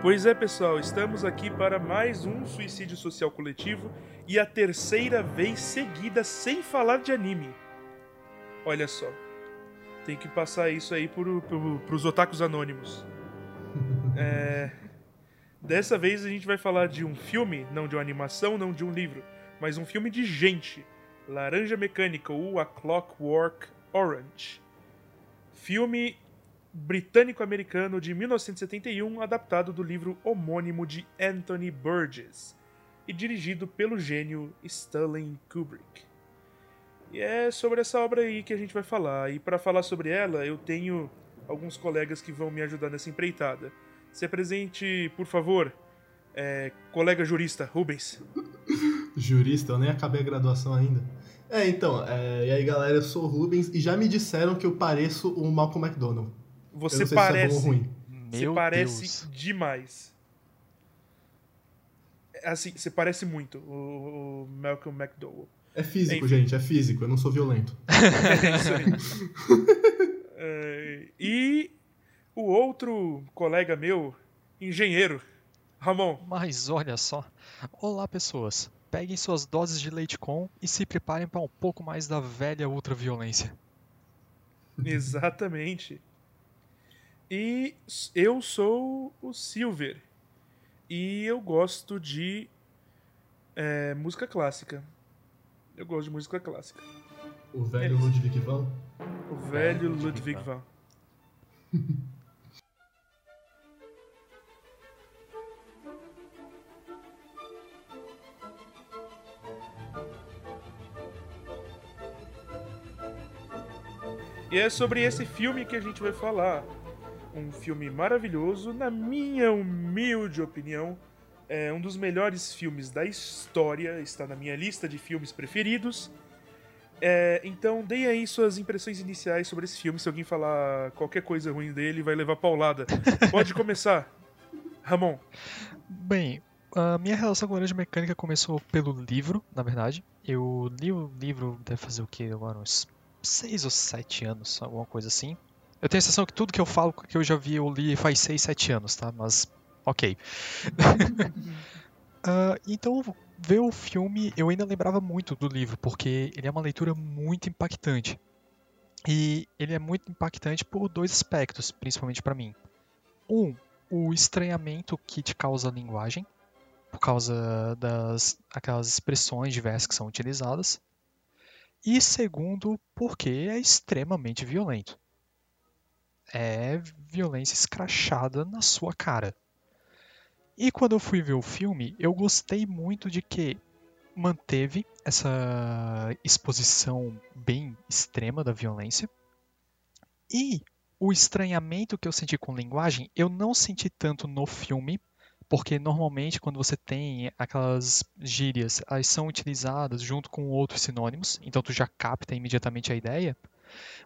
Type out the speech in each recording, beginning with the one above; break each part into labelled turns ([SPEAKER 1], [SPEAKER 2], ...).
[SPEAKER 1] Pois é, pessoal, estamos aqui para mais um suicídio social coletivo e a terceira vez seguida sem falar de anime. Olha só, tem que passar isso aí pro, pro, pros otakus anônimos. É, dessa vez a gente vai falar de um filme, não de uma animação, não de um livro, mas um filme de gente. Laranja Mecânica ou A Clockwork Orange. Filme britânico-americano de 1971, adaptado do livro homônimo de Anthony Burgess e dirigido pelo gênio Stanley Kubrick. E é sobre essa obra aí que a gente vai falar. E para falar sobre ela, eu tenho alguns colegas que vão me ajudar nessa empreitada. Se apresente, por favor, é, colega jurista Rubens.
[SPEAKER 2] Jurista, eu nem acabei a graduação ainda. É, então, é, e aí galera, eu sou o Rubens e já me disseram que eu pareço o Malcolm McDonald.
[SPEAKER 1] Você parece. Se é ruim. Você Meu parece Deus. demais. Assim, você parece muito o, o Malcolm McDowell.
[SPEAKER 2] É físico, Enfim. gente, é físico, eu não sou violento. é isso
[SPEAKER 1] aí. é, e o outro colega meu, engenheiro, Ramon.
[SPEAKER 3] Mas olha só. Olá, pessoas. Peguem suas doses de leite com e se preparem para um pouco mais da velha ultraviolência.
[SPEAKER 1] Exatamente. E eu sou o Silver. E eu gosto de é, música clássica. Eu gosto de música clássica.
[SPEAKER 2] O velho é Ludwig van?
[SPEAKER 1] O velho Ludwig, Ludwig van. E é sobre esse filme que a gente vai falar um filme maravilhoso, na minha humilde opinião, é um dos melhores filmes da história, está na minha lista de filmes preferidos. É, então, deem aí suas impressões iniciais sobre esse filme. Se alguém falar qualquer coisa ruim dele, vai levar paulada. Pode começar, Ramon.
[SPEAKER 3] Bem, a minha relação com a Laranja Mecânica começou pelo livro, na verdade. Eu li o livro, deve fazer o que agora? Uns 6 ou 7 anos, alguma coisa assim. Eu tenho a sensação que tudo que eu falo que eu já vi, eu li faz 6, 7 anos, tá? Mas, ok. uh, então, ver o filme, eu ainda lembrava muito do livro, porque ele é uma leitura muito impactante. E ele é muito impactante por dois aspectos, principalmente para mim. Um, o estranhamento que te causa a linguagem, por causa das aquelas expressões diversas que são utilizadas. E segundo, porque é extremamente violento é violência escrachada na sua cara. E quando eu fui ver o filme, eu gostei muito de que manteve essa exposição bem extrema da violência. E o estranhamento que eu senti com linguagem, eu não senti tanto no filme, porque normalmente quando você tem aquelas gírias, elas são utilizadas junto com outros sinônimos, então tu já capta imediatamente a ideia.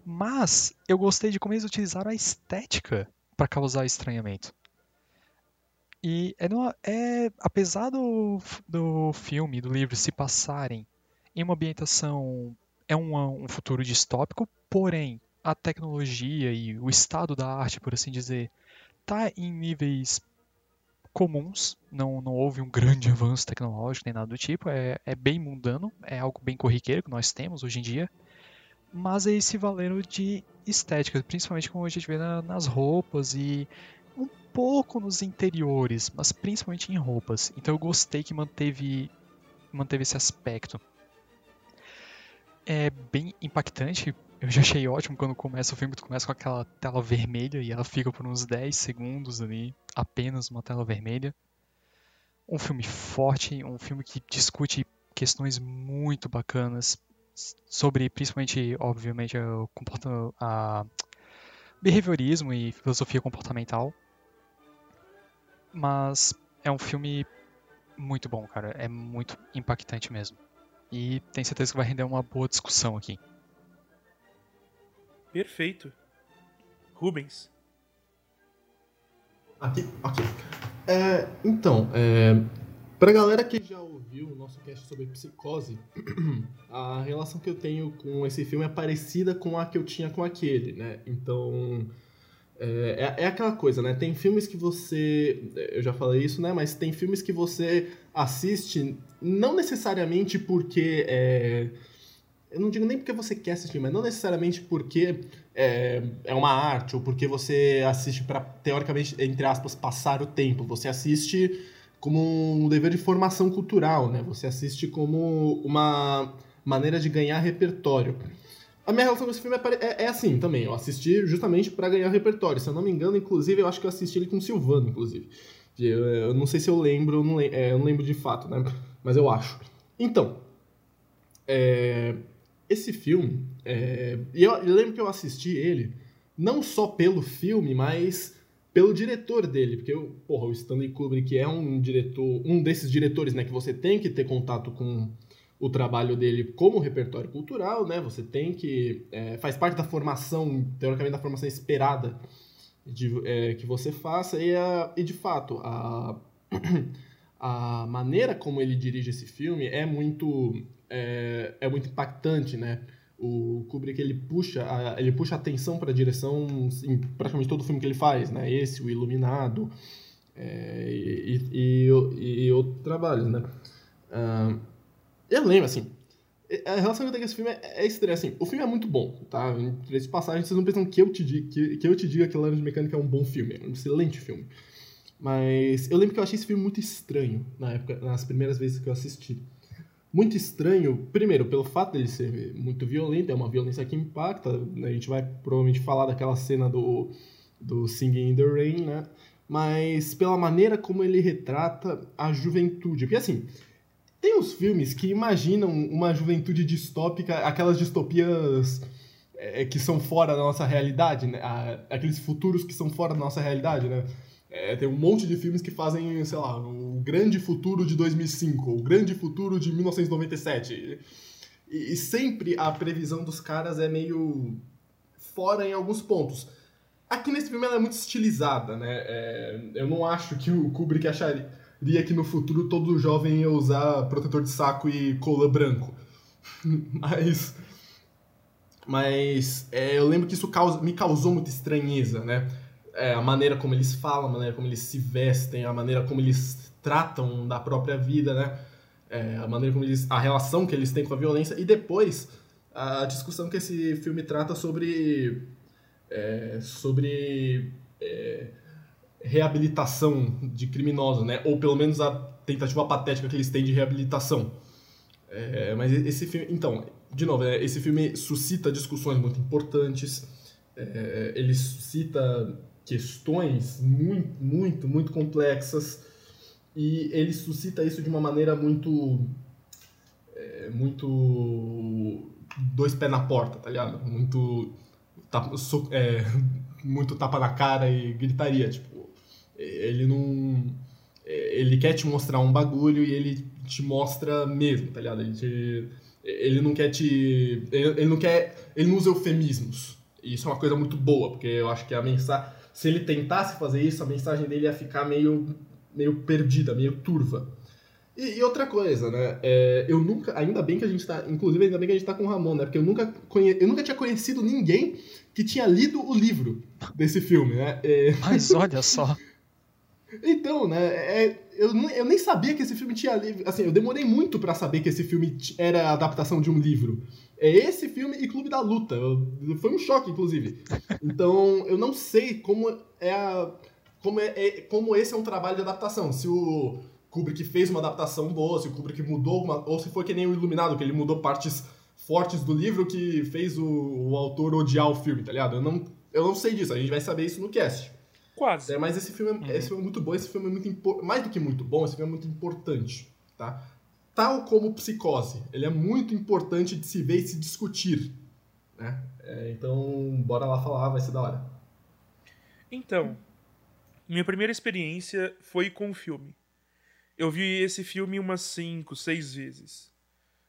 [SPEAKER 3] Mas eu gostei de como eles utilizaram a estética para causar estranhamento. E é, é apesar do, do filme, do livro se passarem em uma ambientação é um, um futuro distópico, porém a tecnologia e o estado da arte, por assim dizer, tá em níveis comuns, não, não houve um grande avanço tecnológico nem nada do tipo, é, é bem mundano, é algo bem corriqueiro que nós temos hoje em dia mas eles se valeram de estética, principalmente como a gente vê na, nas roupas e um pouco nos interiores, mas principalmente em roupas. Então eu gostei que manteve, manteve esse aspecto. É bem impactante. Eu já achei ótimo quando começa o filme, tu começa com aquela tela vermelha e ela fica por uns 10 segundos ali, apenas uma tela vermelha. Um filme forte, um filme que discute questões muito bacanas, sobre principalmente, obviamente, o comportamento, a behaviorismo e filosofia comportamental. Mas é um filme muito bom, cara. É muito impactante mesmo. E tenho certeza que vai render uma boa discussão aqui.
[SPEAKER 1] Perfeito. Rubens.
[SPEAKER 2] Aqui, ok. É, então, é, pra galera que já ouviu o nosso cast sobre psicose, a relação que eu tenho com esse filme é parecida com a que eu tinha com aquele, né? Então, É, é, é, aquela coisa, né? Tem filmes que você. Eu já falei isso, né? Mas tem filmes que você assiste não necessariamente porque. É, eu não digo nem porque você quer assistir, mas não necessariamente porque é, é uma arte ou porque você assiste para, teoricamente, entre aspas, passar o tempo. Você assiste como um dever de formação cultural, né? Você assiste como uma maneira de ganhar repertório. A minha relação com esse filme é, é, é assim também. Eu assisti justamente para ganhar repertório. Se eu não me engano, inclusive, eu acho que eu assisti ele com Silvano, inclusive. Eu, eu não sei se eu lembro, eu não, é, eu não lembro de fato, né? Mas eu acho. Então, é, esse filme, é, e eu, eu, lembro que eu assisti ele não só pelo filme, mas pelo diretor dele, porque porra, o Stanley Kubrick é um diretor, um desses diretores, né, que você tem que ter contato com o trabalho dele como repertório cultural, né? Você tem que é, faz parte da formação, teoricamente da formação esperada de, é, que você faça e, a, e de fato a a maneira como ele dirige esse filme é muito é, é muito impactante, né? O Kubrick ele puxa a, ele puxa atenção para a direção em praticamente todo o filme que ele faz, né? Esse, o Iluminado é, e, e, e, e outros trabalhos, né? Uh, eu lembro assim, a relação que eu tenho com esse filme é, é estranha, assim, o filme é muito bom, tá? Entre essas passagens, vocês não pensam que eu te diga que, que eu te diga que Laranja Mecânica é um bom filme, é um excelente filme. Mas eu lembro que eu achei esse filme muito estranho na época, nas primeiras vezes que eu assisti. Muito estranho, primeiro, pelo fato dele ser muito violento, é uma violência que impacta. Né? A gente vai provavelmente falar daquela cena do, do Singing in the Rain, né? Mas pela maneira como ele retrata a juventude. Porque assim, tem uns filmes que imaginam uma juventude distópica, aquelas distopias é, que são fora da nossa realidade, né? aqueles futuros que são fora da nossa realidade, né? É, tem um monte de filmes que fazem, sei lá, o grande futuro de 2005, o grande futuro de 1997. E, e sempre a previsão dos caras é meio fora em alguns pontos. Aqui nesse filme ela é muito estilizada, né? É, eu não acho que o Kubrick acharia que no futuro todo jovem ia usar protetor de saco e cola branco. mas. Mas é, eu lembro que isso causa, me causou muita estranheza, né? É, a maneira como eles falam, a maneira como eles se vestem, a maneira como eles tratam da própria vida, né? É, a maneira como eles, a relação que eles têm com a violência e depois a discussão que esse filme trata sobre é, sobre é, reabilitação de criminosos, né? Ou pelo menos a tentativa patética que eles têm de reabilitação. É, mas esse filme, então, de novo, né, esse filme suscita discussões muito importantes. É, ele suscita questões muito, muito, muito complexas e ele suscita isso de uma maneira muito é, muito dois pés na porta, tá ligado? Muito tapa, so, é, muito tapa na cara e gritaria, tipo, ele não ele quer te mostrar um bagulho e ele te mostra mesmo, tá ligado? Ele, te, ele não quer te ele, ele não quer ele não usa eufemismos. E isso é uma coisa muito boa, porque eu acho que a mensagem se ele tentasse fazer isso, a mensagem dele ia ficar meio, meio perdida, meio turva. E, e outra coisa, né? É, eu nunca. Ainda bem que a gente tá. Inclusive, ainda bem que a gente tá com o Ramon, né? Porque eu nunca, conhe, eu nunca tinha conhecido ninguém que tinha lido o livro desse filme, né? É...
[SPEAKER 3] Mas olha só.
[SPEAKER 2] Então, né, é, eu, eu nem sabia que esse filme tinha livro. Assim, eu demorei muito para saber que esse filme era a adaptação de um livro. É esse filme e Clube da Luta. Foi um choque, inclusive. Então, eu não sei como é a. Como, é, é, como esse é um trabalho de adaptação. Se o Kubrick fez uma adaptação boa, se o Kubrick mudou uma, ou se foi que nem o Iluminado, que ele mudou partes fortes do livro que fez o, o autor odiar o filme, tá ligado? Eu não, eu não sei disso, a gente vai saber isso no cast.
[SPEAKER 1] Quase.
[SPEAKER 2] É, mas esse filme, é, uhum. esse filme é muito bom, esse filme é muito mais do que muito bom, esse filme é muito importante, tá? Tal como Psicose, ele é muito importante de se ver e se discutir, né? É, então, bora lá falar, vai ser da hora.
[SPEAKER 1] Então, minha primeira experiência foi com o filme. Eu vi esse filme umas 5, 6 vezes.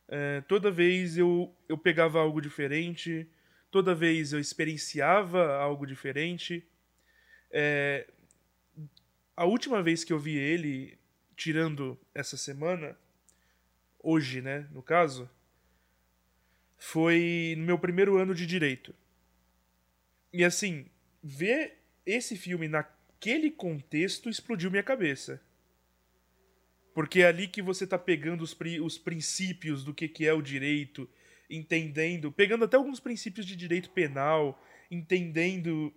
[SPEAKER 1] É, toda vez eu, eu pegava algo diferente, toda vez eu experienciava algo diferente. É, a última vez que eu vi ele, tirando essa semana, hoje, né, no caso, foi no meu primeiro ano de direito. E assim, ver esse filme, naquele contexto, explodiu minha cabeça. Porque é ali que você tá pegando os, pri os princípios do que, que é o direito, entendendo, pegando até alguns princípios de direito penal, entendendo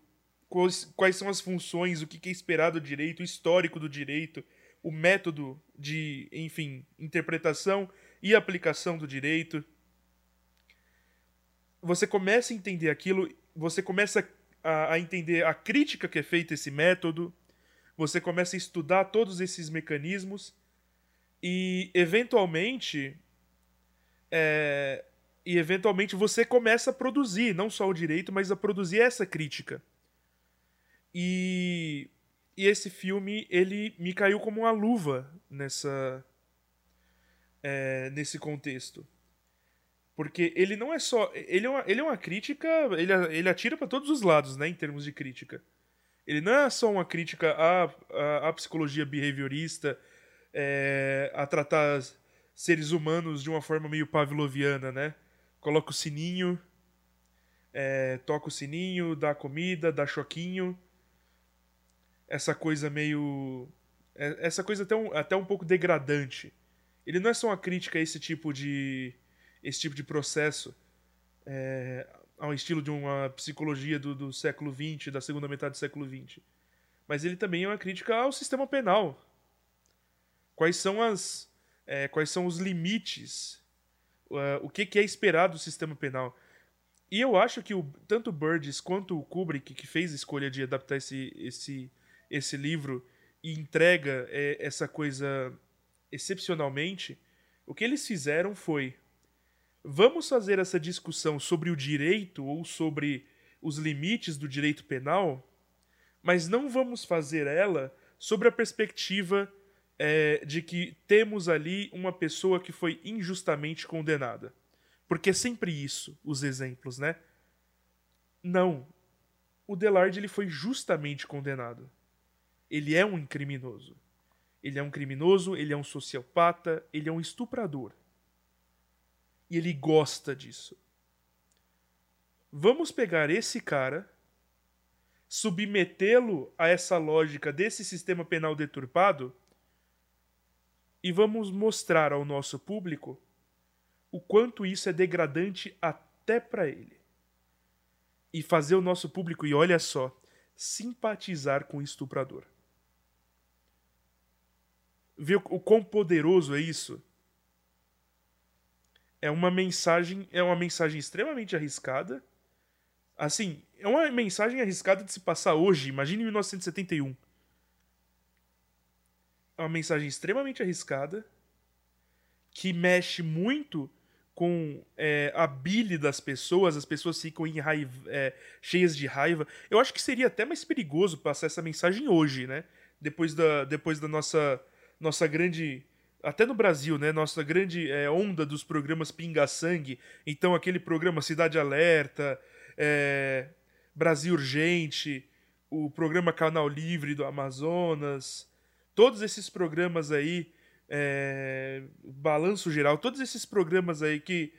[SPEAKER 1] quais, quais são as funções, o que, que é esperado do direito, o histórico do direito, o método de, enfim, interpretação e aplicação do direito. Você começa a entender aquilo, você começa a, a entender a crítica que é feita esse método, você começa a estudar todos esses mecanismos e eventualmente é, e eventualmente você começa a produzir não só o direito, mas a produzir essa crítica. E, e esse filme ele me caiu como uma luva nessa é, nesse contexto. Porque ele não é só. Ele é uma, ele é uma crítica. Ele, ele atira para todos os lados, né? Em termos de crítica. Ele não é só uma crítica à, à, à psicologia behaviorista, é, a tratar seres humanos de uma forma meio pavloviana, né? Coloca o sininho, é, toca o sininho, dá comida, dá choquinho. Essa coisa meio. É, essa coisa até um, até um pouco degradante. Ele não é só uma crítica a esse tipo de. esse tipo de processo. É, ao estilo de uma psicologia do, do século XX, da segunda metade do século XX. Mas ele também é uma crítica ao sistema penal, quais são as é, quais são os limites, uh, o que, que, é esperado do sistema penal. E eu acho que o, tanto o Burgess quanto o Kubrick, que fez a escolha de adaptar esse, esse, esse livro e entrega é, essa coisa excepcionalmente, o que eles fizeram foi: vamos fazer essa discussão sobre o direito ou sobre os limites do direito penal, mas não vamos fazer ela sobre a perspectiva é, de que temos ali uma pessoa que foi injustamente condenada. Porque é sempre isso, os exemplos, né? Não. O Delard ele foi justamente condenado. Ele é um criminoso. Ele é um criminoso, ele é um sociopata, ele é um estuprador. E ele gosta disso. Vamos pegar esse cara, submetê-lo a essa lógica desse sistema penal deturpado e vamos mostrar ao nosso público o quanto isso é degradante até para ele. E fazer o nosso público, e olha só, simpatizar com o estuprador. Ver o quão poderoso é isso? É uma mensagem, é uma mensagem extremamente arriscada. Assim, é uma mensagem arriscada de se passar hoje, imagine em 1971 é uma mensagem extremamente arriscada que mexe muito com é, a bile das pessoas, as pessoas ficam raiva, é, cheias de raiva. Eu acho que seria até mais perigoso passar essa mensagem hoje, né? Depois da, depois da nossa, nossa grande. Até no Brasil, né? Nossa grande é, onda dos programas Pinga Sangue. Então, aquele programa Cidade Alerta, é, Brasil Urgente, o programa Canal Livre do Amazonas todos esses programas aí, é, Balanço Geral, todos esses programas aí que,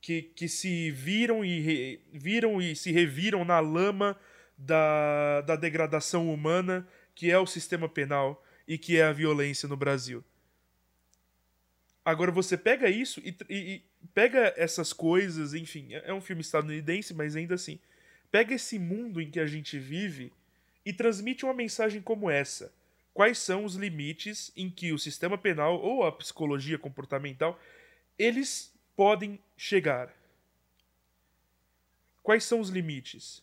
[SPEAKER 1] que, que se viram e, re, viram e se reviram na lama da, da degradação humana, que é o sistema penal e que é a violência no Brasil. Agora você pega isso e, e, e, pega essas coisas, enfim, é, é um filme estadunidense, mas ainda assim, pega esse mundo em que a gente vive e transmite uma mensagem como essa quais são os limites em que o sistema penal ou a psicologia comportamental eles podem chegar. Quais são os limites?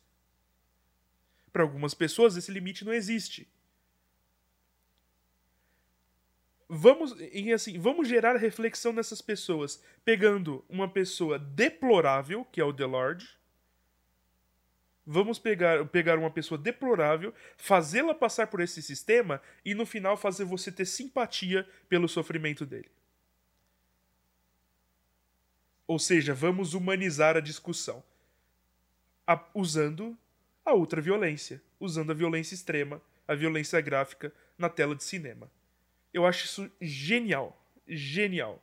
[SPEAKER 1] Para algumas pessoas esse limite não existe. Vamos, e assim, vamos gerar reflexão nessas pessoas, pegando uma pessoa deplorável, que é o Delord, Vamos pegar, pegar uma pessoa deplorável, fazê-la passar por esse sistema e no final fazer você ter simpatia pelo sofrimento dele. Ou seja, vamos humanizar a discussão a, usando a ultraviolência, usando a violência extrema, a violência gráfica na tela de cinema. Eu acho isso genial, genial.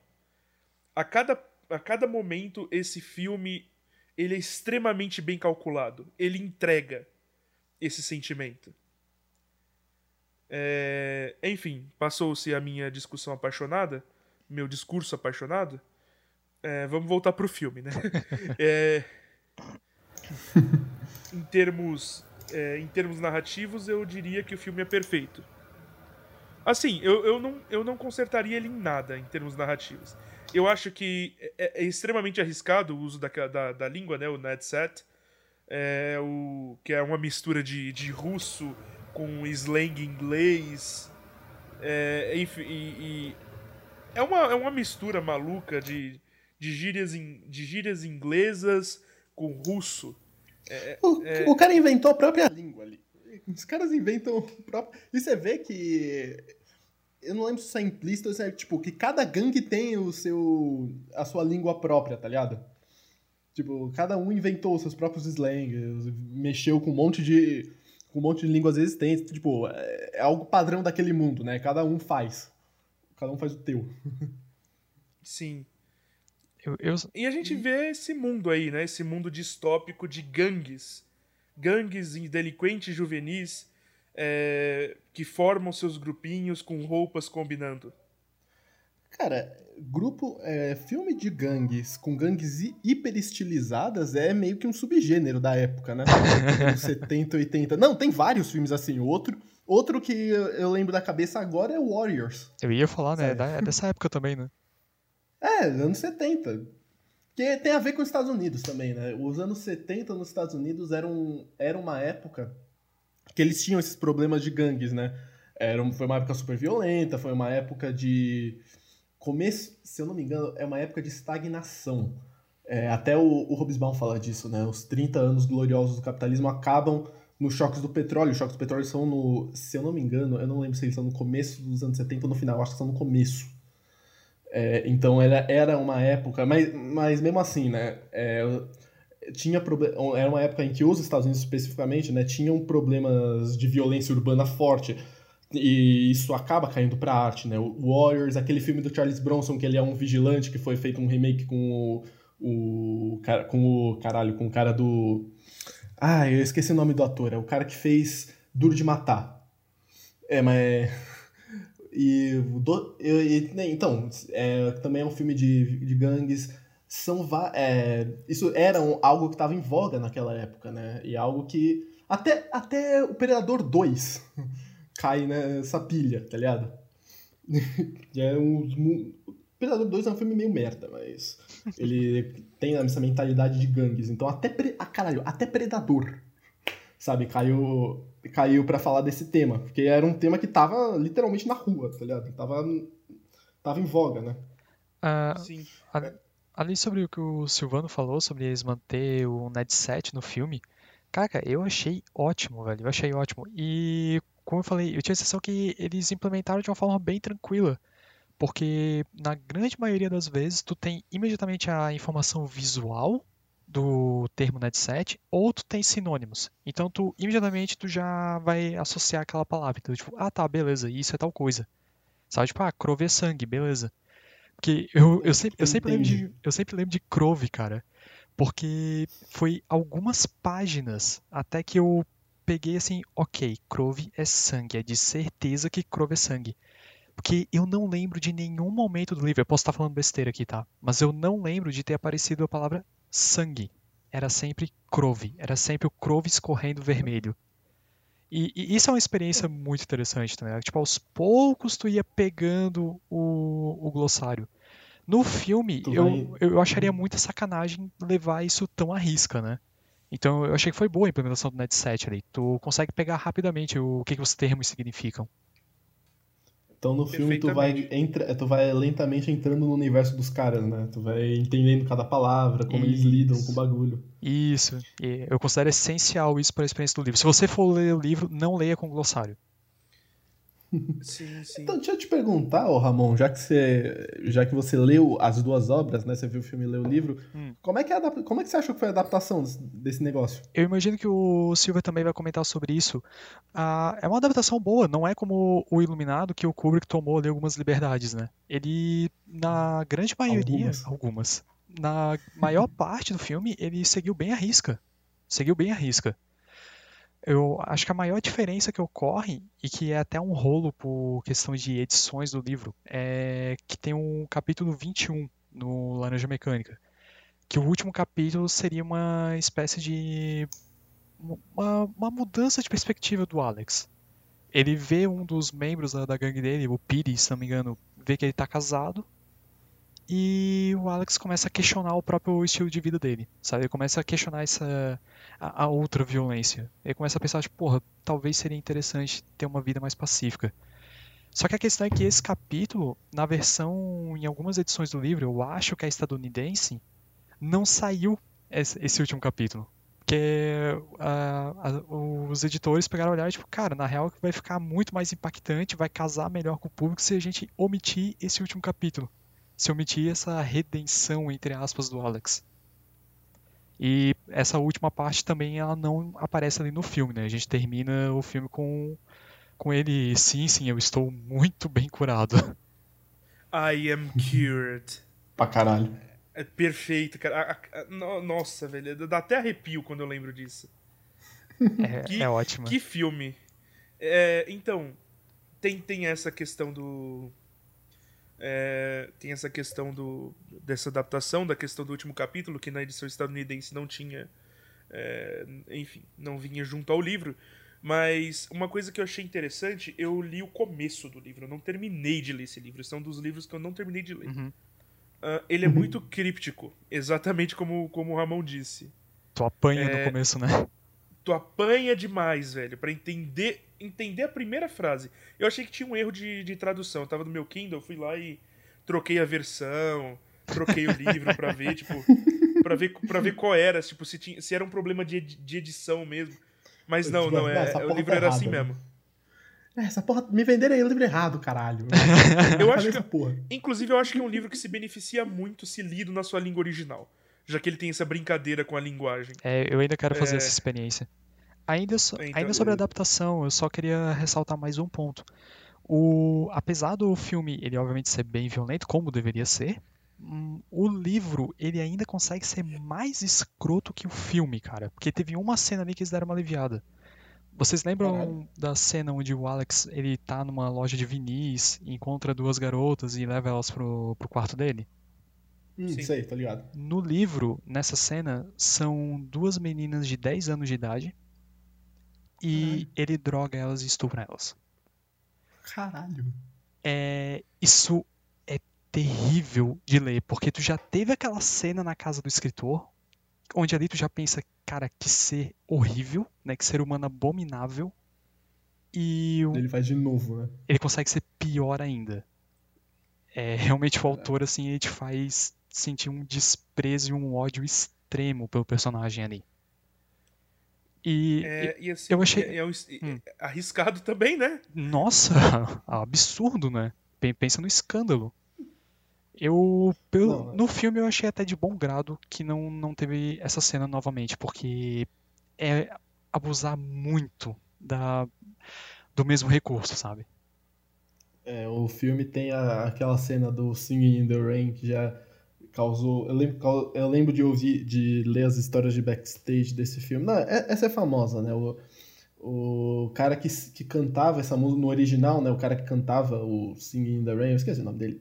[SPEAKER 1] A cada, a cada momento esse filme ele é extremamente bem calculado. Ele entrega esse sentimento. É, enfim, passou-se a minha discussão apaixonada, meu discurso apaixonado. É, vamos voltar pro filme, né? É, em termos é, em termos narrativos, eu diria que o filme é perfeito. Assim, eu, eu, não, eu não consertaria ele em nada em termos narrativos. Eu acho que é, é extremamente arriscado o uso da, da, da língua, né? O Netset. É, o, que é uma mistura de, de russo com slang inglês. É, e, e, é, uma, é uma mistura maluca de, de, gírias, in, de gírias inglesas com russo.
[SPEAKER 2] É, o, é... o, cara inventou a própria língua ali. Os caras inventam o próprio. E você vê que. Eu não lembro se isso é implícito ou se é tipo que cada gangue tem o seu. a sua língua própria, tá ligado? Tipo, cada um inventou seus próprios slangs, mexeu com um monte de. com um monte de línguas existentes. Tipo, é, é algo padrão daquele mundo, né? Cada um faz. Cada um faz o teu.
[SPEAKER 1] Sim. Eu, eu... E a gente vê esse mundo aí, né? Esse mundo distópico de gangues. Gangues e delinquentes juvenis é, que formam seus grupinhos com roupas combinando.
[SPEAKER 2] Cara, grupo. É, filme de gangues com gangues hiper estilizadas é meio que um subgênero da época, né? 70, 80. Não, tem vários filmes assim. Outro, outro que eu lembro da cabeça agora é Warriors.
[SPEAKER 3] Eu ia falar, né? É dessa época também, né?
[SPEAKER 2] É, anos 70. Que tem a ver com os Estados Unidos também, né? Os anos 70 nos Estados Unidos eram, era uma época que eles tinham esses problemas de gangues, né? Era, foi uma época super violenta, foi uma época de. Começo, se eu não me engano, é uma época de estagnação. É, até o, o Hobsbawm fala disso, né? Os 30 anos gloriosos do capitalismo acabam nos choques do petróleo. Os choques do petróleo são no. Se eu não me engano, eu não lembro se eles são no começo dos anos 70 ou no final, acho que são no começo. É, então era, era uma época, mas, mas mesmo assim, né? É, tinha era uma época em que os Estados Unidos especificamente, né, tinham problemas de violência urbana forte. E isso acaba caindo pra arte, né? O Warriors, aquele filme do Charles Bronson, que ele é um vigilante, que foi feito um remake com o. o com o. Caralho, com o cara do. Ah, eu esqueci o nome do ator. É o cara que fez Duro de Matar. É, mas. E, do, e né, então, é, também é um filme de, de gangues. São é, isso era um, algo que estava em voga naquela época, né? E algo que até, até o Predador 2 cai nessa pilha, tá ligado? é um, Predador 2 é um filme meio merda, mas ele tem essa mentalidade de gangues. Então até ah, caralho, até Predador, sabe, caiu caiu para falar desse tema, porque era um tema que tava literalmente na rua, tá ligado? Tava, tava em voga, né?
[SPEAKER 3] Uh, Sim. A, ali sobre o que o Silvano falou, sobre eles manter o Net set no filme, cara, eu achei ótimo, velho, eu achei ótimo. E, como eu falei, eu tinha a sensação que eles implementaram de uma forma bem tranquila, porque na grande maioria das vezes tu tem imediatamente a informação visual do termo netset, ou tu tem sinônimos. Então tu imediatamente tu já vai associar aquela palavra. Então, tipo, ah tá, beleza, isso é tal coisa. Sabe, tipo, ah, Crove é sangue, beleza. Porque eu, eu, sempre, eu, sempre lembro de, eu sempre lembro de Crove, cara. Porque foi algumas páginas até que eu peguei assim, ok, Crove é sangue, é de certeza que Crove é sangue. Porque eu não lembro de nenhum momento do livro, eu posso estar falando besteira aqui, tá? Mas eu não lembro de ter aparecido a palavra sangue. Era sempre Crove, era sempre o Crove escorrendo vermelho. E, e, isso é uma experiência muito interessante também. Tipo, aos poucos tu ia pegando o, o glossário. No filme, eu, eu acharia muita sacanagem levar isso tão à risca, né? Então eu achei que foi boa a implementação do Net7 ali. Tu consegue pegar rapidamente o que, que os termos significam.
[SPEAKER 2] Então no filme tu vai, entra, tu vai lentamente entrando no universo dos caras, né? Tu vai entendendo cada palavra, como isso. eles lidam com o bagulho.
[SPEAKER 3] Isso. E eu considero essencial isso para a experiência do livro. Se você for ler o livro, não leia com glossário.
[SPEAKER 2] Sim, sim. Então, deixa eu te perguntar, oh, Ramon, já que você, já que você leu as duas obras, né? Você viu o filme e leu o livro, hum. como, é que é como é que você achou que foi a adaptação desse negócio?
[SPEAKER 3] Eu imagino que o Silver também vai comentar sobre isso. Ah, é uma adaptação boa, não é como o Iluminado, que o Kubrick tomou ali algumas liberdades, né? Ele, na grande maioria, algumas, algumas na maior parte do filme, ele seguiu bem a risca. Seguiu bem a risca. Eu acho que a maior diferença que ocorre, e que é até um rolo por questão de edições do livro, é que tem um capítulo 21 no Laranja Mecânica. Que o último capítulo seria uma espécie de. uma, uma mudança de perspectiva do Alex. Ele vê um dos membros da, da gangue dele, o Piri, se não me engano, vê que ele tá casado. E o Alex começa a questionar o próprio estilo de vida dele, sabe? Ele começa a questionar essa a, a outra violência. Ele começa a pensar, tipo, porra, talvez seria interessante ter uma vida mais pacífica. Só que a questão é que esse capítulo, na versão, em algumas edições do livro, eu acho que é estadunidense, não saiu esse, esse último capítulo. Porque uh, os editores pegaram a olhar e, tipo, cara, na real vai ficar muito mais impactante, vai casar melhor com o público se a gente omitir esse último capítulo. Se omitir essa redenção, entre aspas, do Alex. E essa última parte também ela não aparece ali no filme, né? A gente termina o filme com, com ele, sim, sim, eu estou muito bem curado.
[SPEAKER 1] I am cured.
[SPEAKER 2] pra caralho.
[SPEAKER 1] É perfeito, cara. Nossa, velho. Dá até arrepio quando eu lembro disso.
[SPEAKER 3] É, que, é ótimo.
[SPEAKER 1] Que filme. É, então, tem, tem essa questão do. É, tem essa questão do, dessa adaptação, da questão do último capítulo, que na edição estadunidense não tinha. É, enfim, não vinha junto ao livro. Mas uma coisa que eu achei interessante, eu li o começo do livro, eu não terminei de ler esse livro. São dos livros que eu não terminei de ler.
[SPEAKER 3] Uhum.
[SPEAKER 1] Uh, ele é muito críptico, exatamente como, como o Ramon disse.
[SPEAKER 3] Tu apanha é, no começo, né?
[SPEAKER 1] Tu apanha demais, velho, para entender entender a primeira frase. Eu achei que tinha um erro de, de tradução. Eu tava no meu Kindle, fui lá e troquei a versão, troquei o livro para ver, tipo, para ver para ver qual era, tipo, se tinha, se era um problema de, de edição mesmo. Mas não, não é, o livro tá era assim mesmo.
[SPEAKER 2] É, essa porra, me venderam aí o livro errado, caralho.
[SPEAKER 1] eu acho que, porra. Inclusive, eu acho que é um livro que se beneficia muito se lido na sua língua original. Já que ele tem essa brincadeira com a linguagem.
[SPEAKER 3] É, eu ainda quero fazer é... essa experiência. Ainda, so, então, ainda sobre a adaptação, eu só queria ressaltar mais um ponto. O, apesar do filme, ele obviamente ser bem violento, como deveria ser, hum, o livro, ele ainda consegue ser mais escroto que o filme, cara. Porque teve uma cena ali que eles deram uma aliviada. Vocês lembram Caralho. da cena onde o Alex ele tá numa loja de vinis, encontra duas garotas e leva elas pro, pro quarto dele?
[SPEAKER 2] Hum, Sim. sei, tô ligado.
[SPEAKER 3] No livro, nessa cena, são duas meninas de 10 anos de idade e Caralho. ele droga elas e estupra elas.
[SPEAKER 2] Caralho.
[SPEAKER 3] É, isso é terrível de ler, porque tu já teve aquela cena na casa do escritor, onde ali tu já pensa, cara, que ser horrível, né? Que ser humano abominável. E o...
[SPEAKER 2] ele faz de novo, né?
[SPEAKER 3] Ele consegue ser pior ainda. É, realmente o autor assim, ele te faz sentir um desprezo e um ódio extremo pelo personagem ali. E,
[SPEAKER 1] é, e assim, eu achei é, é, hum. arriscado também, né?
[SPEAKER 3] Nossa, absurdo, né? Pensa no escândalo. Eu, pelo, no filme eu achei até de bom grado que não, não teve essa cena novamente, porque é abusar muito da, do mesmo recurso, sabe?
[SPEAKER 2] É, o filme tem a, aquela cena do Singing in the Rain que já causou. Eu lembro, eu lembro de ouvir, de ler as histórias de backstage desse filme. Não, é, essa é famosa, né? O, o cara que, que cantava essa música no original, né? O cara que cantava o Singing in the Rain, eu esqueci o nome dele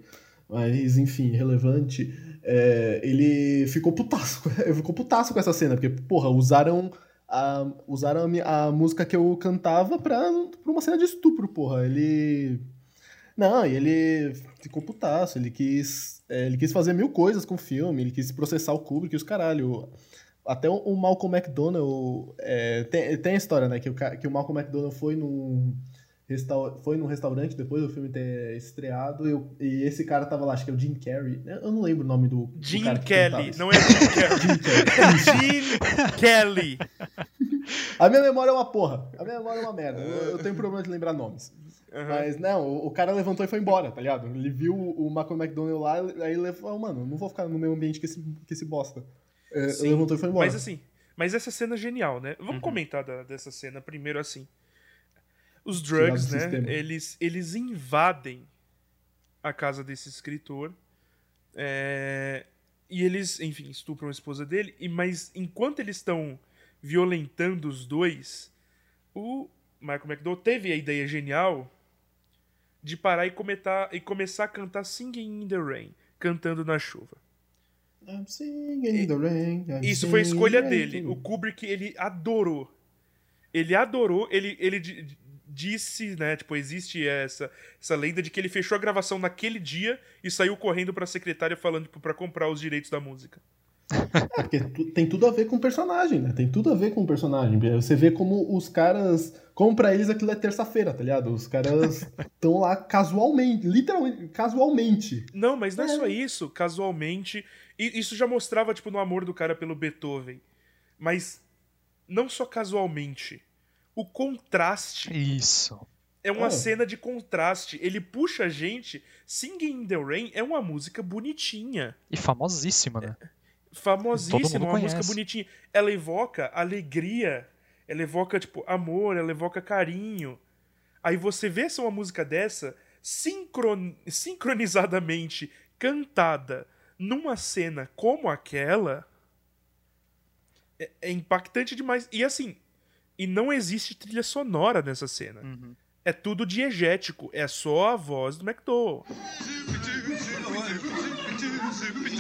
[SPEAKER 2] mas enfim, relevante, é, ele ficou putaço, ficou putaço com essa cena, porque, porra, usaram a, usaram a, a música que eu cantava pra, pra uma cena de estupro, porra. Ele. Não, e ele ficou putaço, ele quis, é, ele quis fazer mil coisas com o filme, ele quis processar o Kubrick e os caralho. Até o, Malcolm McDonald. É, tem, tem a história, né? Que o, que o Malcolm McDonald foi num foi num restaurante depois do filme ter estreado eu, e esse cara tava lá, acho que é o Jim Carrey. Eu não lembro o nome do.
[SPEAKER 1] Jim
[SPEAKER 2] do
[SPEAKER 1] Kelly, não é Jim Carrey. Jim Kelly.
[SPEAKER 2] A minha memória é uma porra. A minha memória é uma merda. Eu, eu tenho problema de lembrar nomes. Uhum. Mas não, o, o, cara levantou e foi embora, tá ligado? Ele viu o Malcolm McDonald lá, aí ele falou, mano, não vou ficar no mesmo ambiente que esse, que esse bosta. É, Sim, levantou e foi embora.
[SPEAKER 1] Mas assim, mas essa cena é genial, né? Vamos uhum. comentar da, dessa cena primeiro assim. Os drugs, né? Eles, eles invadem a casa desse escritor. É, e eles, enfim, estupram a esposa dele. E, mas enquanto eles estão violentando os dois, o Michael McDowell teve a ideia genial de parar e, comentar, e começar a cantar Singing in the Rain, cantando na chuva.
[SPEAKER 2] I'm singing in the rain, I'm
[SPEAKER 1] Isso foi a escolha dele. O Kubrick, ele adorou. Ele adorou, ele, ele di- disse, né, tipo, existe essa, essa lenda de que ele fechou a gravação naquele dia e saiu correndo pra secretária falando, tipo, pra comprar os direitos da música.
[SPEAKER 2] É porque tu- tem tudo a ver com o personagem, né? Tem tudo a ver com o personagem. Você vê como os caras. Como pra eles aquilo é terça-feira, tá ligado? Os caras estão lá casualmente, literalmente, casualmente.
[SPEAKER 1] Não, mas não é,
[SPEAKER 2] É.
[SPEAKER 1] só isso, casualmente. E isso já mostrava, tipo, no amor do cara pelo Beethoven. Mas não só casualmente. O contraste
[SPEAKER 3] Isso.
[SPEAKER 1] é uma
[SPEAKER 2] É.
[SPEAKER 1] cena de contraste. Ele puxa a gente. Singing in the Rain é uma música bonitinha.
[SPEAKER 3] E famosíssima, né? Todo
[SPEAKER 1] famosíssima, uma música bonitinha. Ela evoca alegria, ela evoca, tipo, amor, ela evoca carinho. Aí você vê essa uma música dessa, sincron... sincronizadamente cantada numa cena como aquela, é, é impactante demais. E assim, e não existe trilha sonora nessa cena.
[SPEAKER 3] Uhum.
[SPEAKER 1] É tudo diegético, é só a voz do McDowell.
[SPEAKER 4] Singing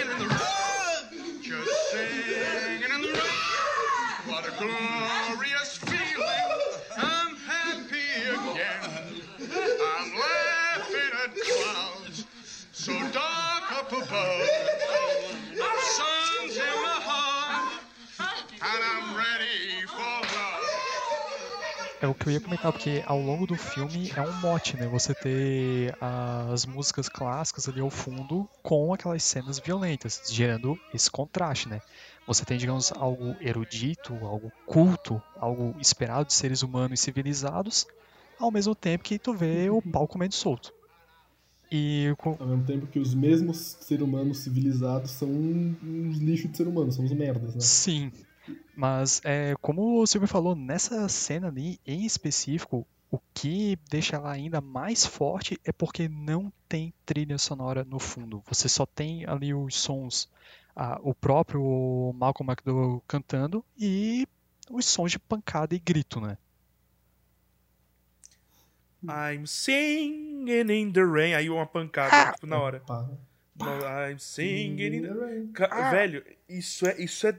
[SPEAKER 4] in the road, just singing in the road. What a glorious feeling! I'm happy again. I'm laughing at clouds so dark up above.
[SPEAKER 3] É o que eu ia comentar, porque ao longo do filme é um mote, né? Você ter as músicas clássicas ali ao fundo com aquelas cenas violentas, gerando esse contraste, né? Você tem, digamos, algo erudito, algo culto, algo esperado de seres humanos e civilizados, ao mesmo tempo que tu vê o pau comendo solto. E com-
[SPEAKER 2] Ao mesmo tempo que os mesmos seres humanos civilizados são uns lixos de ser humano, são uns merdas, né?
[SPEAKER 3] Sim, mas é, como o Silvio falou, nessa cena ali em específico, o que deixa ela ainda mais forte é porque não tem trilha sonora no fundo. Você só tem ali os sons, ah, o próprio Malcolm McDowell cantando e os sons de pancada e grito, né?
[SPEAKER 1] I'm singing in the rain. Aí uma pancada, tipo, na hora. No, I'm singing in the
[SPEAKER 2] rain.
[SPEAKER 3] Ah.
[SPEAKER 1] Velho, isso é. Isso é.